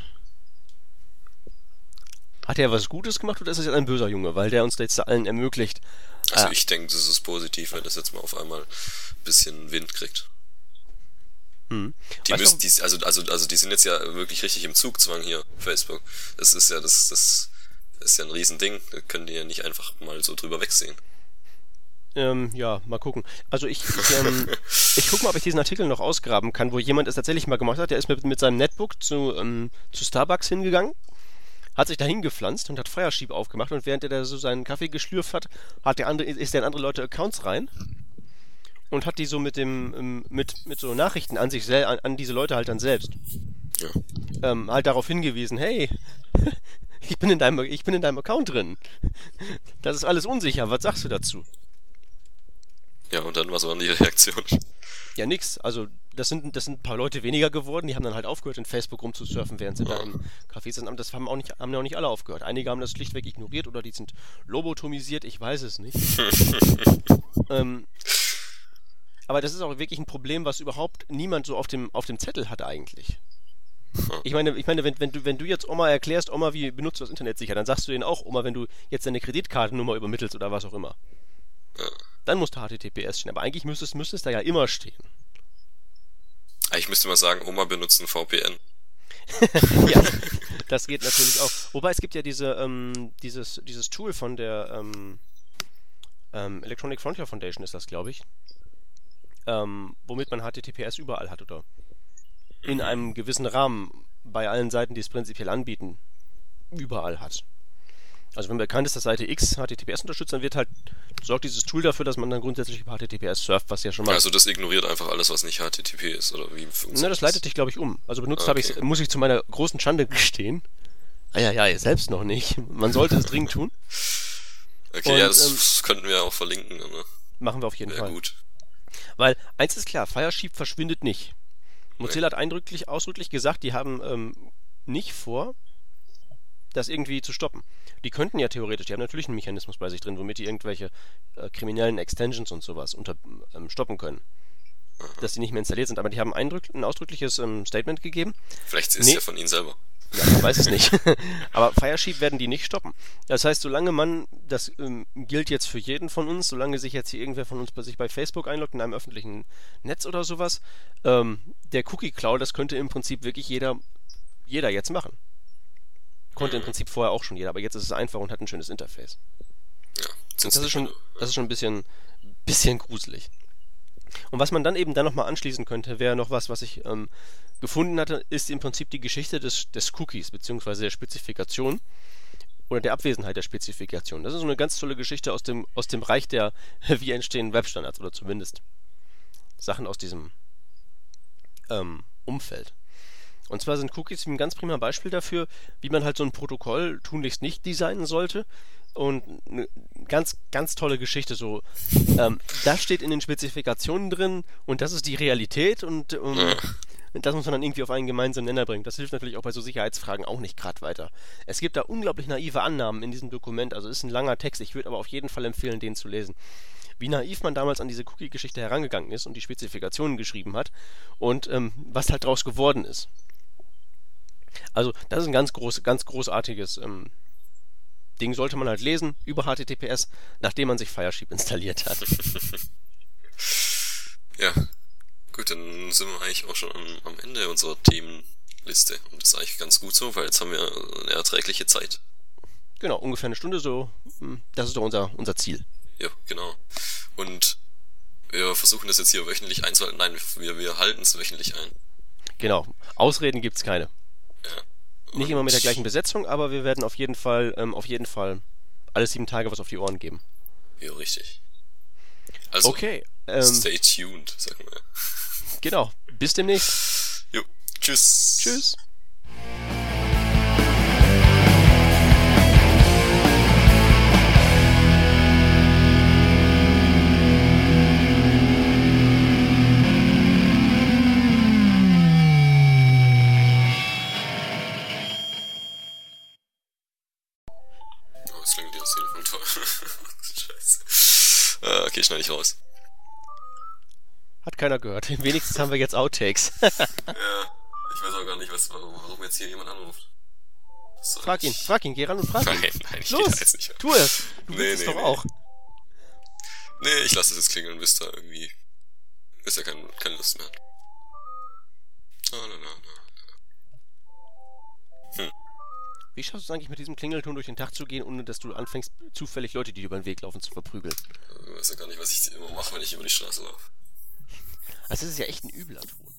hat er was Gutes gemacht oder ist das jetzt ein böser Junge, weil der uns jetzt allen ermöglicht? Also Ah. ich denke, das ist positiv, wenn das jetzt mal auf einmal ein bisschen Wind kriegt. Hm. Die Weißt müssen, die, also, also, also die sind jetzt ja wirklich richtig im Zugzwang hier, Facebook. Das ist ja das, das ist ja ein Riesending. Da können die ja nicht einfach mal so drüber wegsehen. Ähm, ja, mal gucken. Also ich, ich, ähm, ich gucke mal, ob ich diesen Artikel noch ausgraben kann, wo jemand es tatsächlich mal gemacht hat. Der ist mit, mit seinem Netbook zu, ähm, zu Starbucks hingegangen, hat sich da hingepflanzt und hat Firesheep aufgemacht und während er da so seinen Kaffee geschlürft hat, hat der andere, ist der in andere Leute Accounts rein und hat die so mit dem, ähm, mit, mit so Nachrichten an sich sel an, an diese Leute halt dann selbst Ja. ähm, halt darauf hingewiesen, hey, ich bin in deinem, ich bin in deinem Account drin. Das ist alles unsicher, was sagst du dazu? Ja, und dann, war denn die Reaktion? Ja, nix. Also, das sind, das sind ein paar Leute weniger geworden, die haben dann halt aufgehört, in Facebook rumzusurfen, während sie da im Café sind. Das haben auch nicht, haben ja auch nicht alle aufgehört. Einige haben das schlichtweg ignoriert oder die sind lobotomisiert, ich weiß es nicht. ähm, aber das ist auch wirklich ein Problem, was überhaupt niemand so auf dem, auf dem Zettel hat eigentlich. Ich meine, ich meine, wenn, wenn, du, wenn du jetzt Oma erklärst, Oma, wie benutzt du das Internet sicher, dann sagst du denen auch, Oma, wenn du jetzt deine Kreditkartennummer übermittelst oder was auch immer. Ja. Dann musst du HTTPS stehen. Aber eigentlich müsste es, müsste es da ja immer stehen. Ich müsste mal sagen, Oma benutzt ein VPN. ja, das geht natürlich auch. Wobei es gibt ja diese, ähm, dieses, dieses Tool von der ähm, ähm, Electronic Frontier Foundation ist das, glaube ich. Ähm, womit man HTTPS überall hat oder in einem gewissen Rahmen bei allen Seiten, die es prinzipiell anbieten, überall hat. Also wenn bekannt ist, dass Seite X HTTPS unterstützt, dann wird halt sorgt dieses Tool dafür, dass man dann grundsätzlich über HTTPS surft, was ja schon mal Also das ignoriert einfach alles, was nicht HTTP ist, oder wie funktioniert Na, das leitet dich, glaube ich, um. Also benutzt Okay. habe ich muss ich zu meiner großen Schande gestehen. Ja, ja, selbst noch nicht. Man sollte es dringend tun. Okay, Und, ja, das, ähm, das könnten wir auch verlinken, ne? Machen wir auf jeden Fall. gut. Weil eins ist klar, Firesheep verschwindet nicht. Mozilla hat eindrücklich, ausdrücklich gesagt, die haben ähm, nicht vor, das irgendwie zu stoppen. Die könnten ja theoretisch, die haben natürlich einen Mechanismus bei sich drin, womit die irgendwelche äh, kriminellen Extensions und sowas unter, ähm, stoppen können. Dass die nicht mehr installiert sind, aber die haben ein, ein ausdrückliches ähm, Statement gegeben. Vielleicht ist es nee. ja von ihnen selber. Ja, man weiß es nicht. Aber Firesheep werden die nicht stoppen. Das heißt, solange man, das ähm, gilt jetzt für jeden von uns, solange sich jetzt hier irgendwer von uns bei sich bei Facebook einloggt, in einem öffentlichen Netz oder sowas, ähm, der Cookie-Cloud, das könnte im Prinzip wirklich jeder, jeder jetzt machen. Konnte im Prinzip vorher auch schon jeder, aber jetzt ist es einfach und hat ein schönes Interface. Ja, das ist schon, das ist schon ein bisschen, bisschen gruselig. Und was man dann eben dann nochmal anschließen könnte, wäre noch was, was ich ähm, gefunden hatte, ist im Prinzip die Geschichte des, des Cookies, beziehungsweise der Spezifikation oder der Abwesenheit der Spezifikation. Das ist so eine ganz tolle Geschichte aus dem, aus dem Reich der, wie entstehen Webstandards, oder zumindest Sachen aus diesem ähm, Umfeld. Und zwar sind Cookies ein ganz prima Beispiel dafür, wie man halt so ein Protokoll tunlichst nicht designen sollte. Und eine ganz, ganz tolle Geschichte. So, ähm, das steht in den Spezifikationen drin und das ist die Realität und um, das muss man dann irgendwie auf einen gemeinsamen Nenner bringen. Das hilft natürlich auch bei so Sicherheitsfragen auch nicht gerade weiter. Es gibt da unglaublich naive Annahmen in diesem Dokument. Also ist ein langer Text. Ich würde aber auf jeden Fall empfehlen, den zu lesen. Wie naiv man damals an diese Cookie-Geschichte herangegangen ist und die Spezifikationen geschrieben hat und ähm, was halt draus geworden ist. Also das ist ein ganz groß, ganz großartiges ähm, Ding. Sollte man halt lesen über HTTPS, nachdem man sich Firesheep installiert hat. ja, Gut, dann sind wir eigentlich auch schon am Ende unserer Themenliste. Und das ist eigentlich ganz gut so, weil jetzt haben wir eine erträgliche Zeit. Genau, ungefähr eine Stunde so. Hm, das ist doch unser, unser Ziel. Ja, genau. Und wir versuchen das jetzt hier wöchentlich einzuhalten. Nein, wir, wir halten es wöchentlich ein. Genau. Ausreden gibt's keine. Ja. Nicht immer mit der gleichen Besetzung, aber wir werden auf jeden Fall, ähm, auf jeden Fall alle sieben Tage was auf die Ohren geben. Ja, richtig. Also, okay, ähm, stay tuned, sagen wir. Genau. Bis demnächst. Jo. Tschüss. Tschüss. Äh, okay, schneide ich raus. Hat keiner gehört. Wenigstens haben wir jetzt Outtakes. ja, ich weiß auch gar nicht, was, warum, jetzt hier jemand anruft. Frag ihn, frag ihn, geh ran und frag ihn. Nein, nein, ich Los, jetzt nicht. tu es. Du nee, willst nee, es doch nee. auch. Nee, ich lasse es jetzt klingeln, bis da irgendwie, bis er kein, keine Lust mehr hat. Ah, na, na, na. Hm. Wie schaffst du es eigentlich mit diesem Klingelton durch den Tag zu gehen, ohne dass du anfängst, zufällig Leute, die über den Weg laufen, zu verprügeln? Ich weiß ja gar nicht, was ich immer mache, wenn ich über die Straße laufe. Also das ist ja echt ein übler Ton.